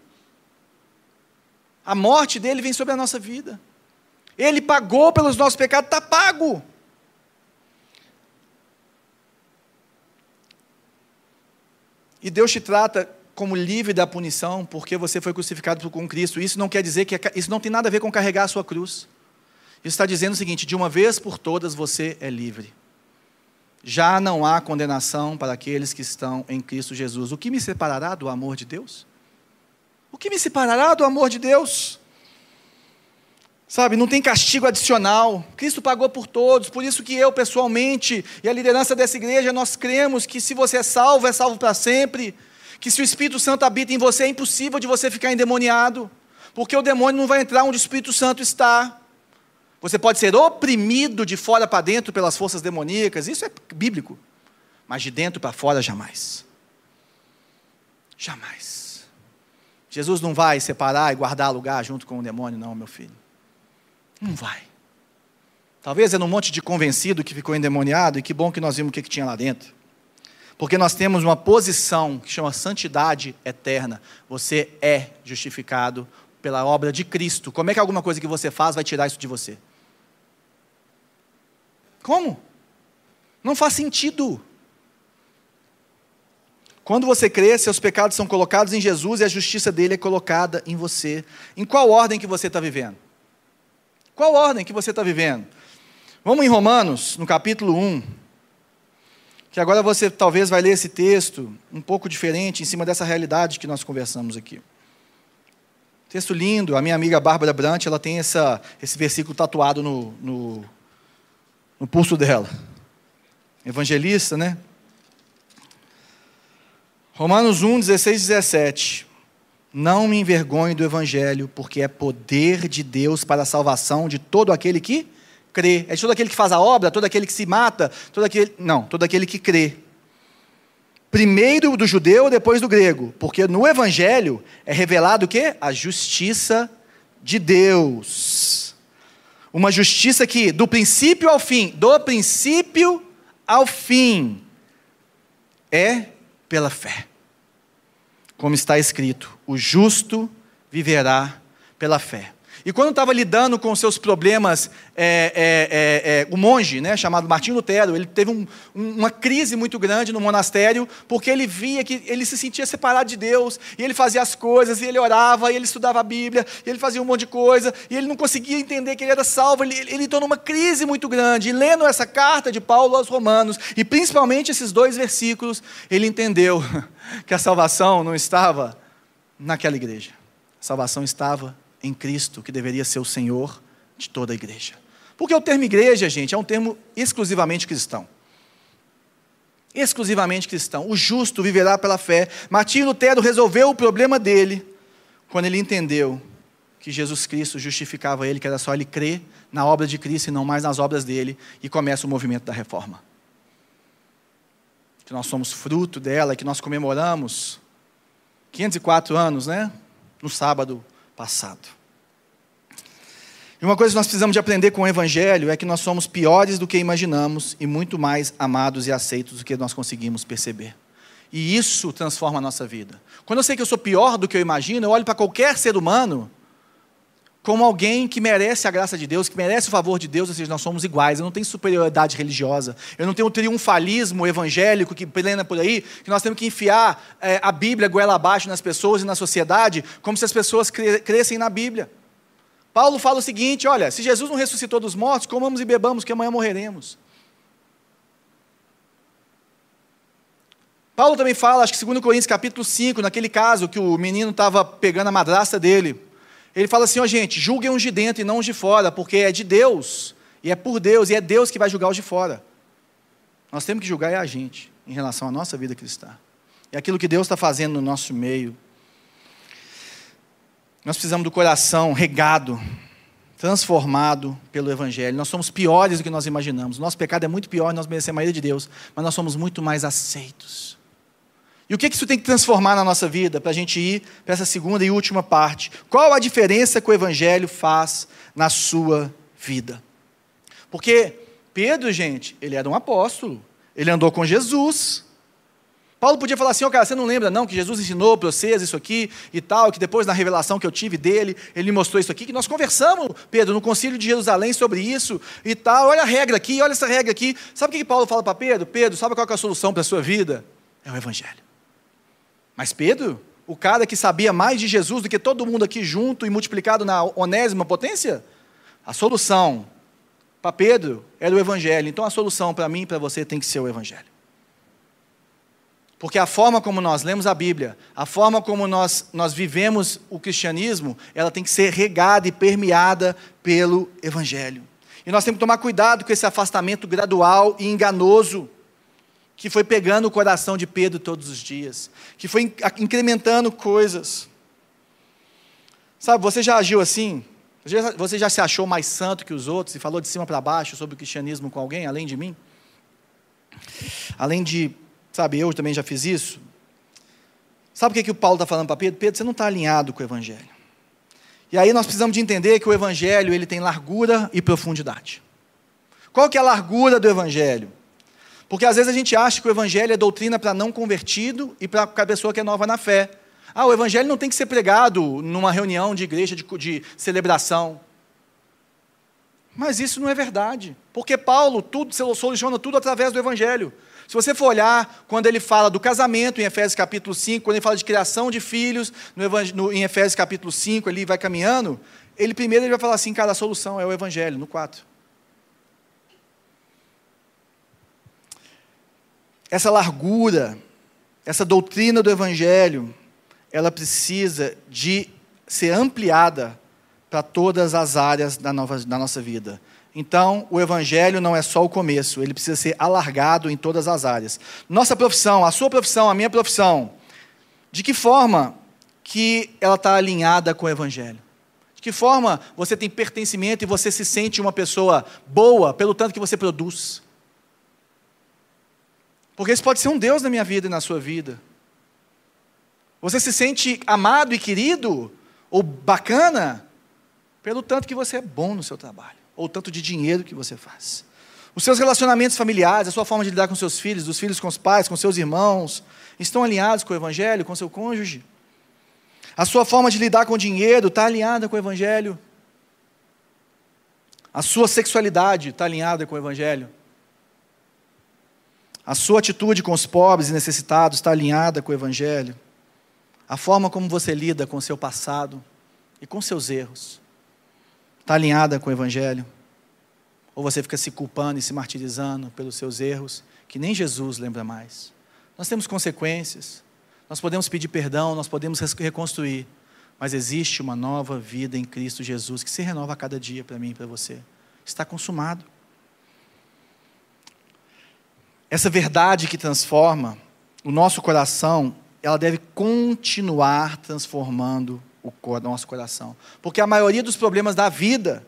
A morte dele vem sobre a nossa vida. Ele pagou pelos nossos pecados, está pago. E Deus te trata como livre da punição, porque você foi crucificado com Cristo. Isso não quer dizer que isso não tem nada a ver com carregar a sua cruz. Isso está dizendo o seguinte: de uma vez por todas você é livre. Já não há condenação para aqueles que estão em Cristo Jesus. O que me separará do amor de Deus? O que me separará do amor de Deus? Sabe, não tem castigo adicional. Cristo pagou por todos, por isso que eu pessoalmente e a liderança dessa igreja nós cremos que se você é salvo, é salvo para sempre. Que se o Espírito Santo habita em você, é impossível de você ficar endemoniado, porque o demônio não vai entrar onde o Espírito Santo está. Você pode ser oprimido de fora para dentro pelas forças demoníacas, isso é bíblico, mas de dentro para fora jamais. Jamais. Jesus não vai separar e guardar lugar junto com o demônio, não, meu filho. Não vai. Talvez é num monte de convencido que ficou endemoniado, e que bom que nós vimos o que, que tinha lá dentro. Porque nós temos uma posição que chama santidade eterna. Você é justificado pela obra de Cristo. Como é que alguma coisa que você faz vai tirar isso de você? Como? Não faz sentido. Quando você crê, seus pecados são colocados em Jesus e a justiça dele é colocada em você. Em qual ordem que você está vivendo? Qual ordem que você está vivendo? Vamos em Romanos, no capítulo 1. Que agora você talvez vai ler esse texto um pouco diferente em cima dessa realidade que nós conversamos aqui. Texto lindo, a minha amiga Bárbara Brant, ela tem essa, esse versículo tatuado no, no, no pulso dela. Evangelista, né? Romanos 1, 16 e 17. Não me envergonhe do Evangelho, porque é poder de Deus para a salvação de todo aquele que crê. É de todo aquele que faz a obra, todo aquele que se mata, todo aquele. Não, todo aquele que crê. Primeiro do judeu, depois do grego. Porque no Evangelho é revelado o quê? A justiça de Deus. Uma justiça que, do princípio ao fim, do princípio ao fim, é pela fé. Como está escrito: o justo viverá pela fé. E quando estava lidando com seus problemas, é, é, é, é, o monge, né, chamado Martim Lutero, ele teve um, uma crise muito grande no monastério, porque ele via que ele se sentia separado de Deus, e ele fazia as coisas, e ele orava, e ele estudava a Bíblia, e ele fazia um monte de coisa, e ele não conseguia entender que ele era salvo, ele, ele entrou numa crise muito grande. E lendo essa carta de Paulo aos Romanos, e principalmente esses dois versículos, ele entendeu que a salvação não estava naquela igreja, a salvação estava em Cristo, que deveria ser o Senhor de toda a igreja. Porque o termo igreja, gente, é um termo exclusivamente cristão. Exclusivamente cristão. O justo viverá pela fé. Martinho Lutero resolveu o problema dele quando ele entendeu que Jesus Cristo justificava ele, que era só ele crer na obra de Cristo e não mais nas obras dele, e começa o movimento da reforma. Que nós somos fruto dela, que nós comemoramos 504 anos, né? No sábado passado. E uma coisa que nós precisamos de aprender com o Evangelho é que nós somos piores do que imaginamos e muito mais amados e aceitos do que nós conseguimos perceber. E isso transforma a nossa vida. Quando eu sei que eu sou pior do que eu imagino, eu olho para qualquer ser humano como alguém que merece a graça de Deus, que merece o favor de Deus, ou seja, nós somos iguais. Eu não tenho superioridade religiosa, eu não tenho um triunfalismo evangélico que plena por aí, que nós temos que enfiar é, a Bíblia goela abaixo nas pessoas e na sociedade, como se as pessoas crescem na Bíblia. Paulo fala o seguinte: olha, se Jesus não ressuscitou dos mortos, comamos e bebamos, que amanhã morreremos. Paulo também fala, acho que 2 Coríntios capítulo 5, naquele caso que o menino estava pegando a madrasta dele. Ele fala assim, ó oh, gente, julguem os de dentro e não os de fora, porque é de Deus, e é por Deus, e é Deus que vai julgar os de fora. Nós temos que julgar é a gente, em relação à nossa vida cristã. É aquilo que Deus está fazendo no nosso meio. Nós precisamos do coração regado, transformado pelo Evangelho. Nós somos piores do que nós imaginamos. Nosso pecado é muito pior, nós merecemos a ira de Deus, mas nós somos muito mais aceitos. E o que isso tem que transformar na nossa vida para a gente ir para essa segunda e última parte? Qual a diferença que o Evangelho faz na sua vida? Porque Pedro, gente, ele era um apóstolo, ele andou com Jesus. Paulo podia falar assim, ó oh, cara, você não lembra não que Jesus ensinou para vocês isso aqui e tal, que depois na revelação que eu tive dele, ele mostrou isso aqui, que nós conversamos, Pedro, no concílio de Jerusalém sobre isso e tal, olha a regra aqui, olha essa regra aqui. Sabe o que Paulo fala para Pedro? Pedro, sabe qual é a solução para a sua vida? É o Evangelho. Mas Pedro, o cara que sabia mais de Jesus do que todo mundo aqui junto e multiplicado na onésima potência, a solução para Pedro era o Evangelho. Então a solução para mim e para você tem que ser o Evangelho. Porque a forma como nós lemos a Bíblia, a forma como nós, nós vivemos o cristianismo, ela tem que ser regada e permeada pelo Evangelho. E nós temos que tomar cuidado com esse afastamento gradual e enganoso que foi pegando o coração de Pedro todos os dias, que foi incrementando coisas. Sabe, você já agiu assim? Você já se achou mais santo que os outros e falou de cima para baixo sobre o cristianismo com alguém, além de mim? Além de Sabe, eu também já fiz isso. Sabe o que, que o Paulo está falando para Pedro? Pedro, você não está alinhado com o Evangelho. E aí nós precisamos de entender que o Evangelho ele tem largura e profundidade. Qual que é a largura do Evangelho? Porque às vezes a gente acha que o Evangelho é doutrina para não convertido e para a pessoa que é nova na fé. Ah, o Evangelho não tem que ser pregado numa reunião de igreja de, de celebração. Mas isso não é verdade. Porque Paulo tudo soluciona tudo através do Evangelho. Se você for olhar, quando ele fala do casamento, em Efésios capítulo 5, quando ele fala de criação de filhos, no, em Efésios capítulo 5, ele vai caminhando, ele primeiro ele vai falar assim, cara, a solução é o Evangelho, no 4. Essa largura, essa doutrina do Evangelho, ela precisa de ser ampliada para todas as áreas da, nova, da nossa vida. Então, o evangelho não é só o começo, ele precisa ser alargado em todas as áreas. Nossa profissão, a sua profissão, a minha profissão, de que forma que ela está alinhada com o evangelho? De que forma você tem pertencimento e você se sente uma pessoa boa pelo tanto que você produz? Porque isso pode ser um Deus na minha vida e na sua vida. Você se sente amado e querido ou bacana pelo tanto que você é bom no seu trabalho ou tanto de dinheiro que você faz. Os seus relacionamentos familiares, a sua forma de lidar com seus filhos, dos filhos com os pais, com seus irmãos, estão alinhados com o Evangelho, com seu cônjuge? A sua forma de lidar com o dinheiro está alinhada com o Evangelho? A sua sexualidade está alinhada com o Evangelho? A sua atitude com os pobres e necessitados está alinhada com o Evangelho? A forma como você lida com o seu passado e com seus erros Está alinhada com o Evangelho? Ou você fica se culpando e se martirizando pelos seus erros, que nem Jesus lembra mais? Nós temos consequências, nós podemos pedir perdão, nós podemos reconstruir, mas existe uma nova vida em Cristo Jesus que se renova a cada dia para mim e para você. Está consumado. Essa verdade que transforma o nosso coração, ela deve continuar transformando o nosso coração. Porque a maioria dos problemas da vida,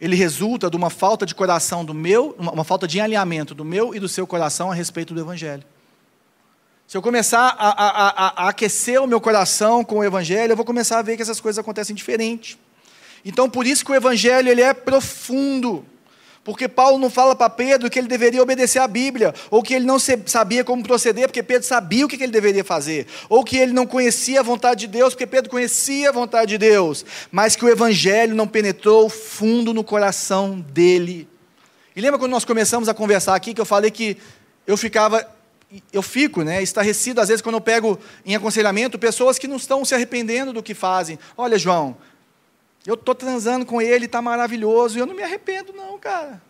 ele resulta de uma falta de coração do meu, uma falta de alinhamento do meu e do seu coração a respeito do Evangelho. Se eu começar a, a, a, a aquecer o meu coração com o Evangelho, eu vou começar a ver que essas coisas acontecem diferente. Então, por isso que o Evangelho ele é profundo. Porque Paulo não fala para Pedro que ele deveria obedecer à Bíblia, ou que ele não sabia como proceder, porque Pedro sabia o que ele deveria fazer, ou que ele não conhecia a vontade de Deus, porque Pedro conhecia a vontade de Deus, mas que o Evangelho não penetrou fundo no coração dele. E lembra quando nós começamos a conversar aqui, que eu falei que eu ficava, eu fico, né, estarrecido às vezes quando eu pego em aconselhamento pessoas que não estão se arrependendo do que fazem. Olha, João, eu estou transando com ele, está maravilhoso, e eu não me arrependo, não, cara.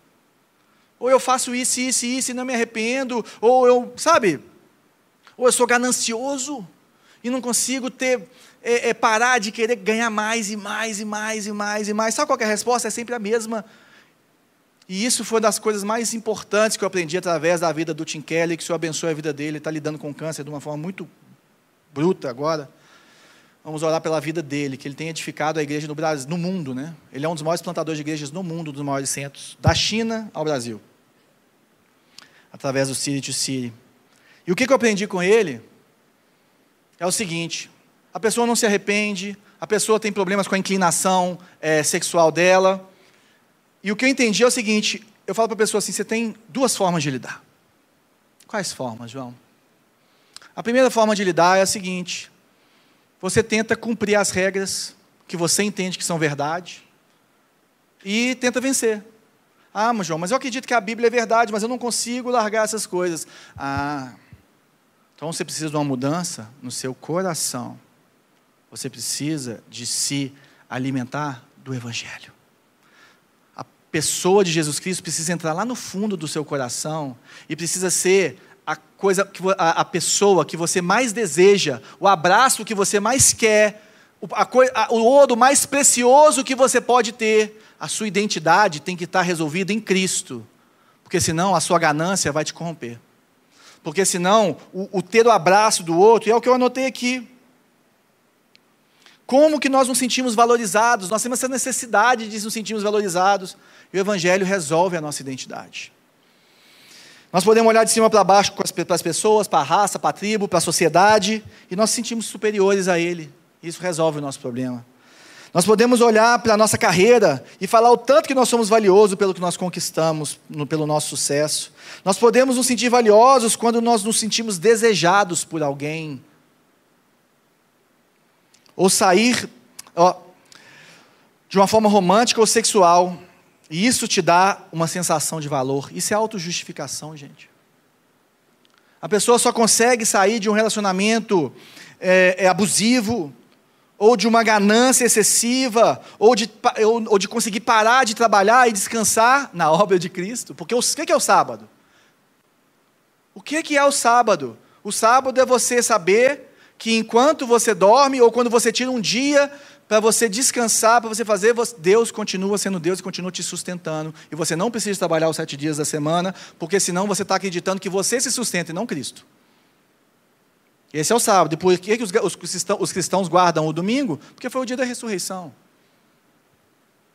Ou eu faço isso, isso isso e não me arrependo, ou eu, sabe? Ou eu sou ganancioso e não consigo ter, é, é, parar de querer ganhar mais e mais e mais e mais e mais. Sabe qual é a resposta? É sempre a mesma. E isso foi uma das coisas mais importantes que eu aprendi através da vida do Tim Kelly, que o Senhor abençoe a vida dele, ele está lidando com câncer de uma forma muito bruta agora. Vamos orar pela vida dele, que ele tenha edificado a igreja no Brasil, no mundo, né? Ele é um dos maiores plantadores de igrejas no mundo, dos maiores centros, da China ao Brasil, através do City to City. E o que eu aprendi com ele é o seguinte: a pessoa não se arrepende, a pessoa tem problemas com a inclinação é, sexual dela. E o que eu entendi é o seguinte: eu falo para a pessoa assim, você tem duas formas de lidar. Quais formas, João? A primeira forma de lidar é a seguinte: você tenta cumprir as regras que você entende que são verdade e tenta vencer. Ah, mas João, mas eu acredito que a Bíblia é verdade, mas eu não consigo largar essas coisas. Ah, então você precisa de uma mudança no seu coração. Você precisa de se alimentar do Evangelho. A pessoa de Jesus Cristo precisa entrar lá no fundo do seu coração e precisa ser a coisa, a, a pessoa que você mais deseja, o abraço que você mais quer, o, a, a, o ouro mais precioso que você pode ter, a sua identidade tem que estar resolvida em Cristo, porque senão a sua ganância vai te corromper. Porque senão o, o ter o abraço do outro, e é o que eu anotei aqui. Como que nós nos sentimos valorizados? Nós temos essa necessidade de nos sentirmos valorizados. E o Evangelho resolve a nossa identidade. Nós podemos olhar de cima para baixo para as pessoas, para a raça, para a tribo, para a sociedade, e nós nos sentimos superiores a Ele. Isso resolve o nosso problema. Nós podemos olhar para a nossa carreira e falar o tanto que nós somos valiosos pelo que nós conquistamos, no, pelo nosso sucesso. Nós podemos nos sentir valiosos quando nós nos sentimos desejados por alguém, ou sair ó, de uma forma romântica ou sexual, e isso te dá uma sensação de valor. Isso é autojustificação, gente. A pessoa só consegue sair de um relacionamento é, é, abusivo, ou de uma ganância excessiva, ou de, ou, ou de conseguir parar de trabalhar e descansar na obra de Cristo. Porque o, o que é o sábado? O que é o sábado? O sábado é você saber que enquanto você dorme ou quando você tira um dia para você descansar, para você fazer, Deus continua sendo Deus e continua te sustentando. E você não precisa trabalhar os sete dias da semana, porque senão você está acreditando que você se sustenta e não Cristo. Esse é o sábado. E por que os cristãos guardam o domingo? Porque foi o dia da ressurreição.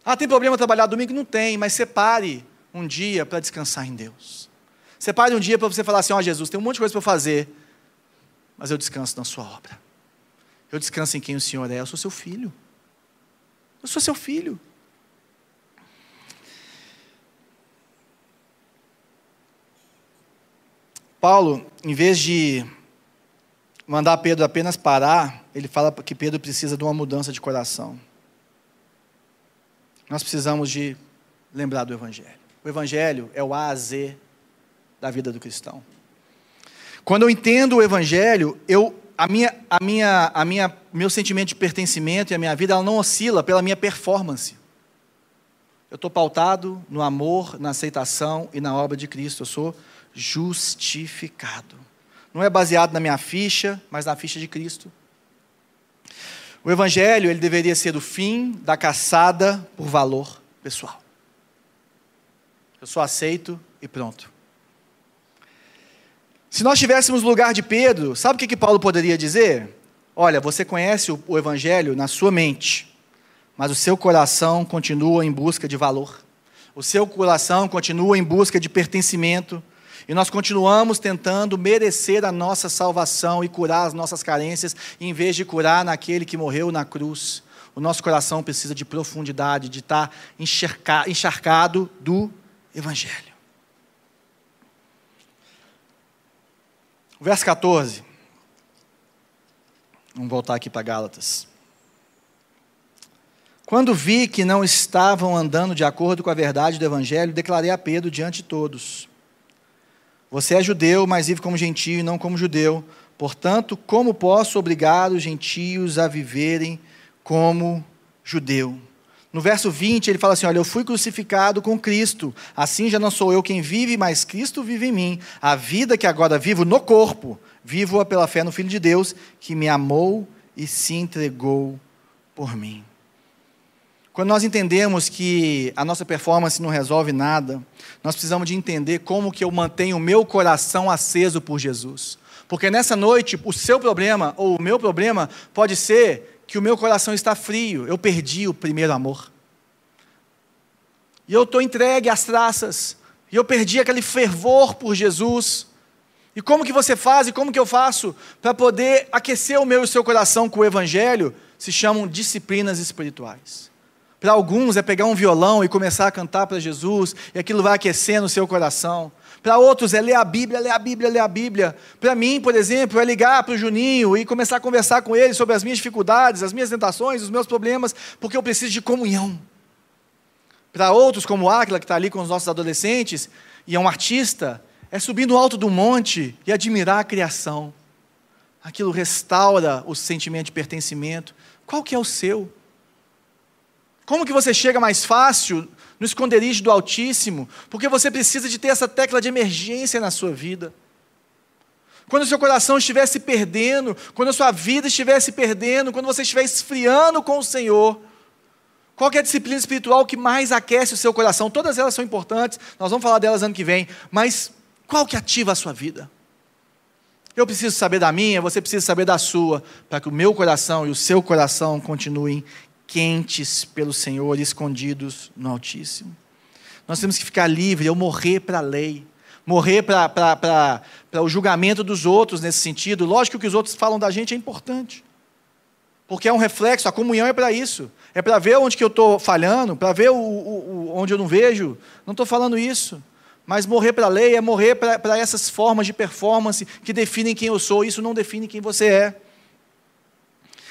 Ah, tem problema trabalhar domingo? Não tem, mas separe um dia para descansar em Deus. Separe um dia para você falar assim: Ó oh, Jesus, tem um monte de coisa para fazer, mas eu descanso na Sua obra. Eu descanso em quem o Senhor é. Eu sou seu filho. Eu sou seu filho. Paulo, em vez de mandar Pedro apenas parar, ele fala que Pedro precisa de uma mudança de coração. Nós precisamos de lembrar do Evangelho. O Evangelho é o A a Z da vida do cristão. Quando eu entendo o Evangelho, eu a minha, a minha, a minha, meu sentimento de pertencimento e a minha vida ela não oscila pela minha performance. Eu estou pautado no amor, na aceitação e na obra de Cristo. Eu sou justificado. Não é baseado na minha ficha, mas na ficha de Cristo. O Evangelho ele deveria ser o fim da caçada por valor pessoal. Eu só aceito e pronto. Se nós tivéssemos lugar de Pedro, sabe o que, que Paulo poderia dizer? Olha, você conhece o, o Evangelho na sua mente, mas o seu coração continua em busca de valor. O seu coração continua em busca de pertencimento. E nós continuamos tentando merecer a nossa salvação e curar as nossas carências, em vez de curar naquele que morreu na cruz. O nosso coração precisa de profundidade, de estar encharcado do Evangelho. Verso 14. Vamos voltar aqui para Gálatas. Quando vi que não estavam andando de acordo com a verdade do Evangelho, declarei a Pedro diante de todos: Você é judeu, mas vive como gentio e não como judeu. Portanto, como posso obrigar os gentios a viverem como judeu? No verso 20, ele fala assim: Olha, eu fui crucificado com Cristo, assim já não sou eu quem vive, mas Cristo vive em mim. A vida que agora vivo no corpo, vivo-a pela fé no Filho de Deus, que me amou e se entregou por mim. Quando nós entendemos que a nossa performance não resolve nada, nós precisamos de entender como que eu mantenho o meu coração aceso por Jesus. Porque nessa noite, o seu problema ou o meu problema pode ser que o meu coração está frio, eu perdi o primeiro amor. E eu estou entregue às traças, e eu perdi aquele fervor por Jesus. E como que você faz e como que eu faço para poder aquecer o meu e o seu coração com o Evangelho? Se chamam disciplinas espirituais. Para alguns é pegar um violão e começar a cantar para Jesus, e aquilo vai aquecendo o seu coração. Para outros é ler a Bíblia, ler a Bíblia, ler a Bíblia. Para mim, por exemplo, é ligar para o Juninho e começar a conversar com ele sobre as minhas dificuldades, as minhas tentações, os meus problemas, porque eu preciso de comunhão. Para outros, como Áquila, que está ali com os nossos adolescentes, e é um artista, é subir no alto do monte e admirar a criação. Aquilo restaura o sentimento de pertencimento. Qual que é o seu? Como que você chega mais fácil no esconderijo do Altíssimo, porque você precisa de ter essa tecla de emergência na sua vida. quando o seu coração estiver se perdendo, quando a sua vida estiver se perdendo, quando você estiver esfriando com o Senhor, qual é a disciplina espiritual que mais aquece o seu coração? Todas elas são importantes, nós vamos falar delas ano que vem, mas qual que ativa a sua vida? Eu preciso saber da minha, você precisa saber da sua, para que o meu coração e o seu coração continuem quentes pelo Senhor, escondidos no Altíssimo. Nós temos que ficar livre, eu morrer para a lei, morrer para o julgamento dos outros nesse sentido. Lógico que o que os outros falam da gente é importante, porque é um reflexo, a comunhão é para isso, é para ver onde que eu estou falhando, para ver o, o, onde eu não vejo. Não estou falando isso. Mas morrer para a lei é morrer para essas formas de performance que definem quem eu sou, isso não define quem você é.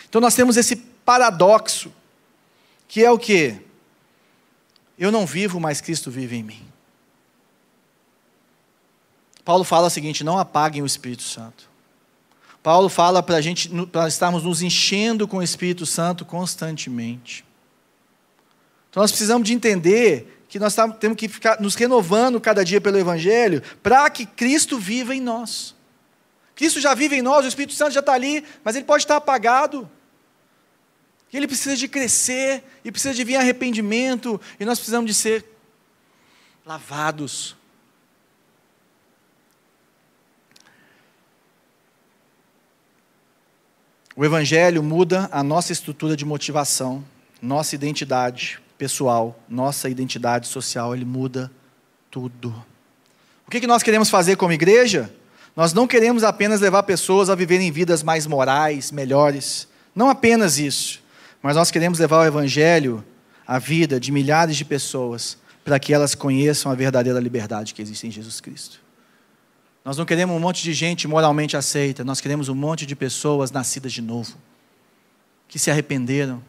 Então nós temos esse paradoxo, que é o que? Eu não vivo, mas Cristo vive em mim. Paulo fala o seguinte: não apaguem o Espírito Santo. Paulo fala para a gente, para estarmos nos enchendo com o Espírito Santo constantemente. Então nós precisamos de entender que nós temos que ficar nos renovando cada dia pelo Evangelho, para que Cristo viva em nós. Cristo já vive em nós, o Espírito Santo já está ali, mas ele pode estar apagado. E ele precisa de crescer, e precisa de vir arrependimento, e nós precisamos de ser lavados. O Evangelho muda a nossa estrutura de motivação, nossa identidade, pessoal, nossa identidade social, ele muda tudo. O que nós queremos fazer como igreja? Nós não queremos apenas levar pessoas a viverem vidas mais morais, melhores. Não apenas isso. Mas nós queremos levar o Evangelho à vida de milhares de pessoas para que elas conheçam a verdadeira liberdade que existe em Jesus Cristo. Nós não queremos um monte de gente moralmente aceita, nós queremos um monte de pessoas nascidas de novo, que se arrependeram,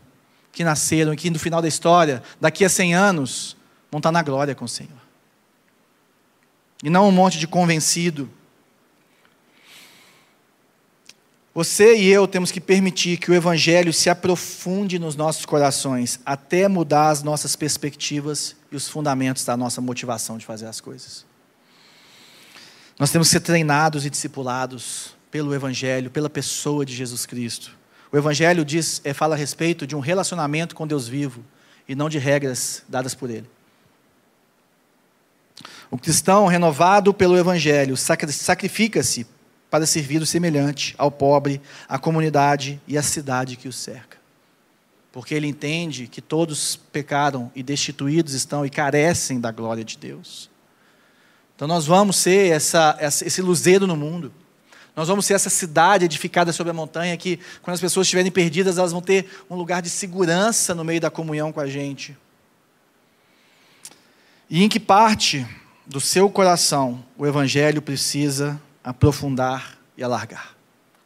que nasceram e que no final da história, daqui a 100 anos, vão estar na glória com o Senhor. E não um monte de convencido. Você e eu temos que permitir que o Evangelho se aprofunde nos nossos corações, até mudar as nossas perspectivas e os fundamentos da nossa motivação de fazer as coisas. Nós temos que ser treinados e discipulados pelo Evangelho, pela pessoa de Jesus Cristo. O Evangelho diz, é, fala a respeito de um relacionamento com Deus vivo e não de regras dadas por Ele. O cristão renovado pelo Evangelho sacrifica-se para servir o semelhante ao pobre, à comunidade e à cidade que o cerca. Porque ele entende que todos pecaram e destituídos estão e carecem da glória de Deus. Então nós vamos ser essa, esse luzeiro no mundo. Nós vamos ser essa cidade edificada sobre a montanha que, quando as pessoas estiverem perdidas, elas vão ter um lugar de segurança no meio da comunhão com a gente. E em que parte do seu coração o Evangelho precisa aprofundar e alargar?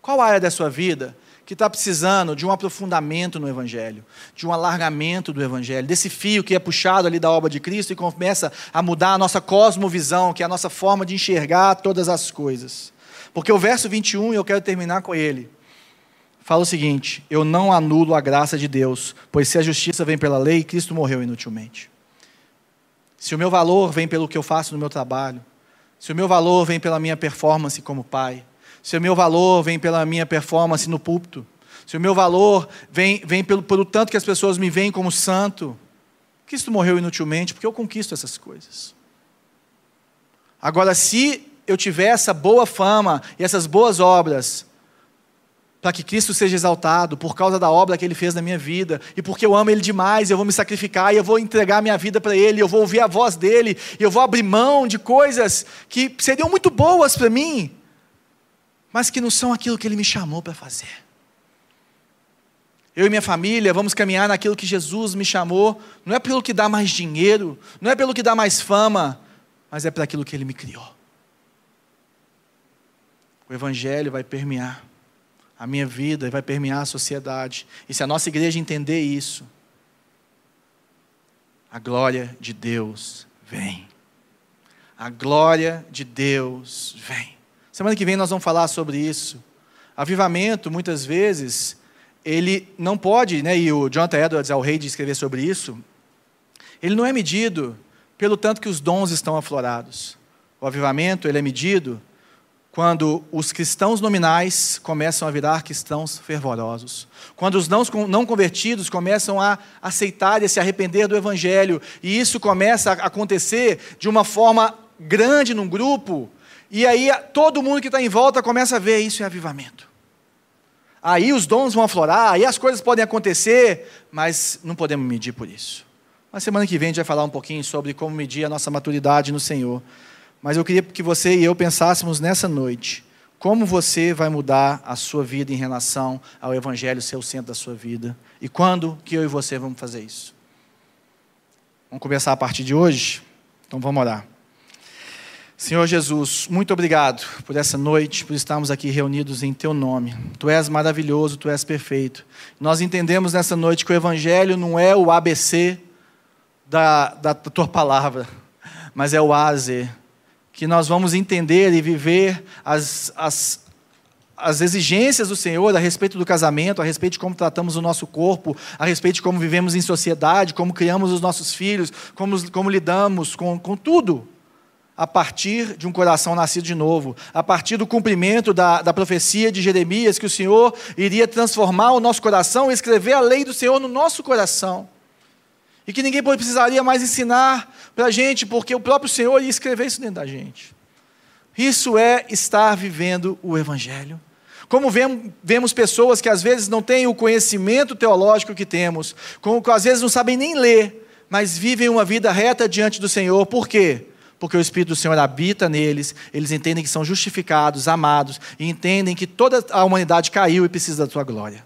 Qual área da sua vida que está precisando de um aprofundamento no Evangelho, de um alargamento do Evangelho, desse fio que é puxado ali da obra de Cristo e começa a mudar a nossa cosmovisão, que é a nossa forma de enxergar todas as coisas? Porque o verso 21, e eu quero terminar com ele, fala o seguinte: Eu não anulo a graça de Deus, pois se a justiça vem pela lei, Cristo morreu inutilmente. Se o meu valor vem pelo que eu faço no meu trabalho, se o meu valor vem pela minha performance como pai, se o meu valor vem pela minha performance no púlpito, se o meu valor vem, vem pelo, pelo tanto que as pessoas me veem como santo, Cristo morreu inutilmente, porque eu conquisto essas coisas. Agora, se eu tiver essa boa fama e essas boas obras, para que Cristo seja exaltado por causa da obra que Ele fez na minha vida, e porque eu amo Ele demais, eu vou me sacrificar, e eu vou entregar minha vida para Ele, eu vou ouvir a voz dEle, eu vou abrir mão de coisas que seriam muito boas para mim, mas que não são aquilo que Ele me chamou para fazer. Eu e minha família vamos caminhar naquilo que Jesus me chamou, não é pelo que dá mais dinheiro, não é pelo que dá mais fama, mas é para aquilo que Ele me criou o Evangelho vai permear a minha vida e vai permear a sociedade. E se a nossa igreja entender isso, a glória de Deus vem. A glória de Deus vem. Semana que vem nós vamos falar sobre isso. Avivamento, muitas vezes, ele não pode, né, e o Jonathan Edwards é o rei de escrever sobre isso, ele não é medido pelo tanto que os dons estão aflorados. O avivamento, ele é medido quando os cristãos nominais começam a virar cristãos fervorosos. Quando os não convertidos começam a aceitar e a se arrepender do Evangelho. E isso começa a acontecer de uma forma grande num grupo. E aí todo mundo que está em volta começa a ver isso em avivamento. Aí os dons vão aflorar, aí as coisas podem acontecer, mas não podemos medir por isso. Na semana que vem a gente vai falar um pouquinho sobre como medir a nossa maturidade no Senhor. Mas eu queria que você e eu pensássemos nessa noite como você vai mudar a sua vida em relação ao Evangelho ser o centro da sua vida. E quando que eu e você vamos fazer isso? Vamos começar a partir de hoje? Então vamos orar. Senhor Jesus, muito obrigado por essa noite, por estarmos aqui reunidos em Teu nome. Tu és maravilhoso, Tu és perfeito. Nós entendemos nessa noite que o Evangelho não é o ABC da, da Tua palavra, mas é o A a Z que nós vamos entender e viver as, as, as exigências do Senhor a respeito do casamento, a respeito de como tratamos o nosso corpo, a respeito de como vivemos em sociedade, como criamos os nossos filhos, como, como lidamos com, com tudo, a partir de um coração nascido de novo, a partir do cumprimento da, da profecia de Jeremias, que o Senhor iria transformar o nosso coração e escrever a lei do Senhor no nosso coração. E que ninguém precisaria mais ensinar para a gente, porque o próprio Senhor ia escrever isso dentro da gente. Isso é estar vivendo o Evangelho. Como vemos pessoas que às vezes não têm o conhecimento teológico que temos, como que às vezes não sabem nem ler, mas vivem uma vida reta diante do Senhor. Por quê? Porque o Espírito do Senhor habita neles, eles entendem que são justificados, amados, e entendem que toda a humanidade caiu e precisa da tua glória.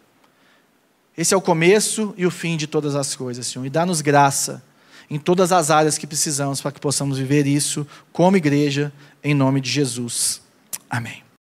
Esse é o começo e o fim de todas as coisas, Senhor. E dá-nos graça em todas as áreas que precisamos para que possamos viver isso como igreja, em nome de Jesus. Amém.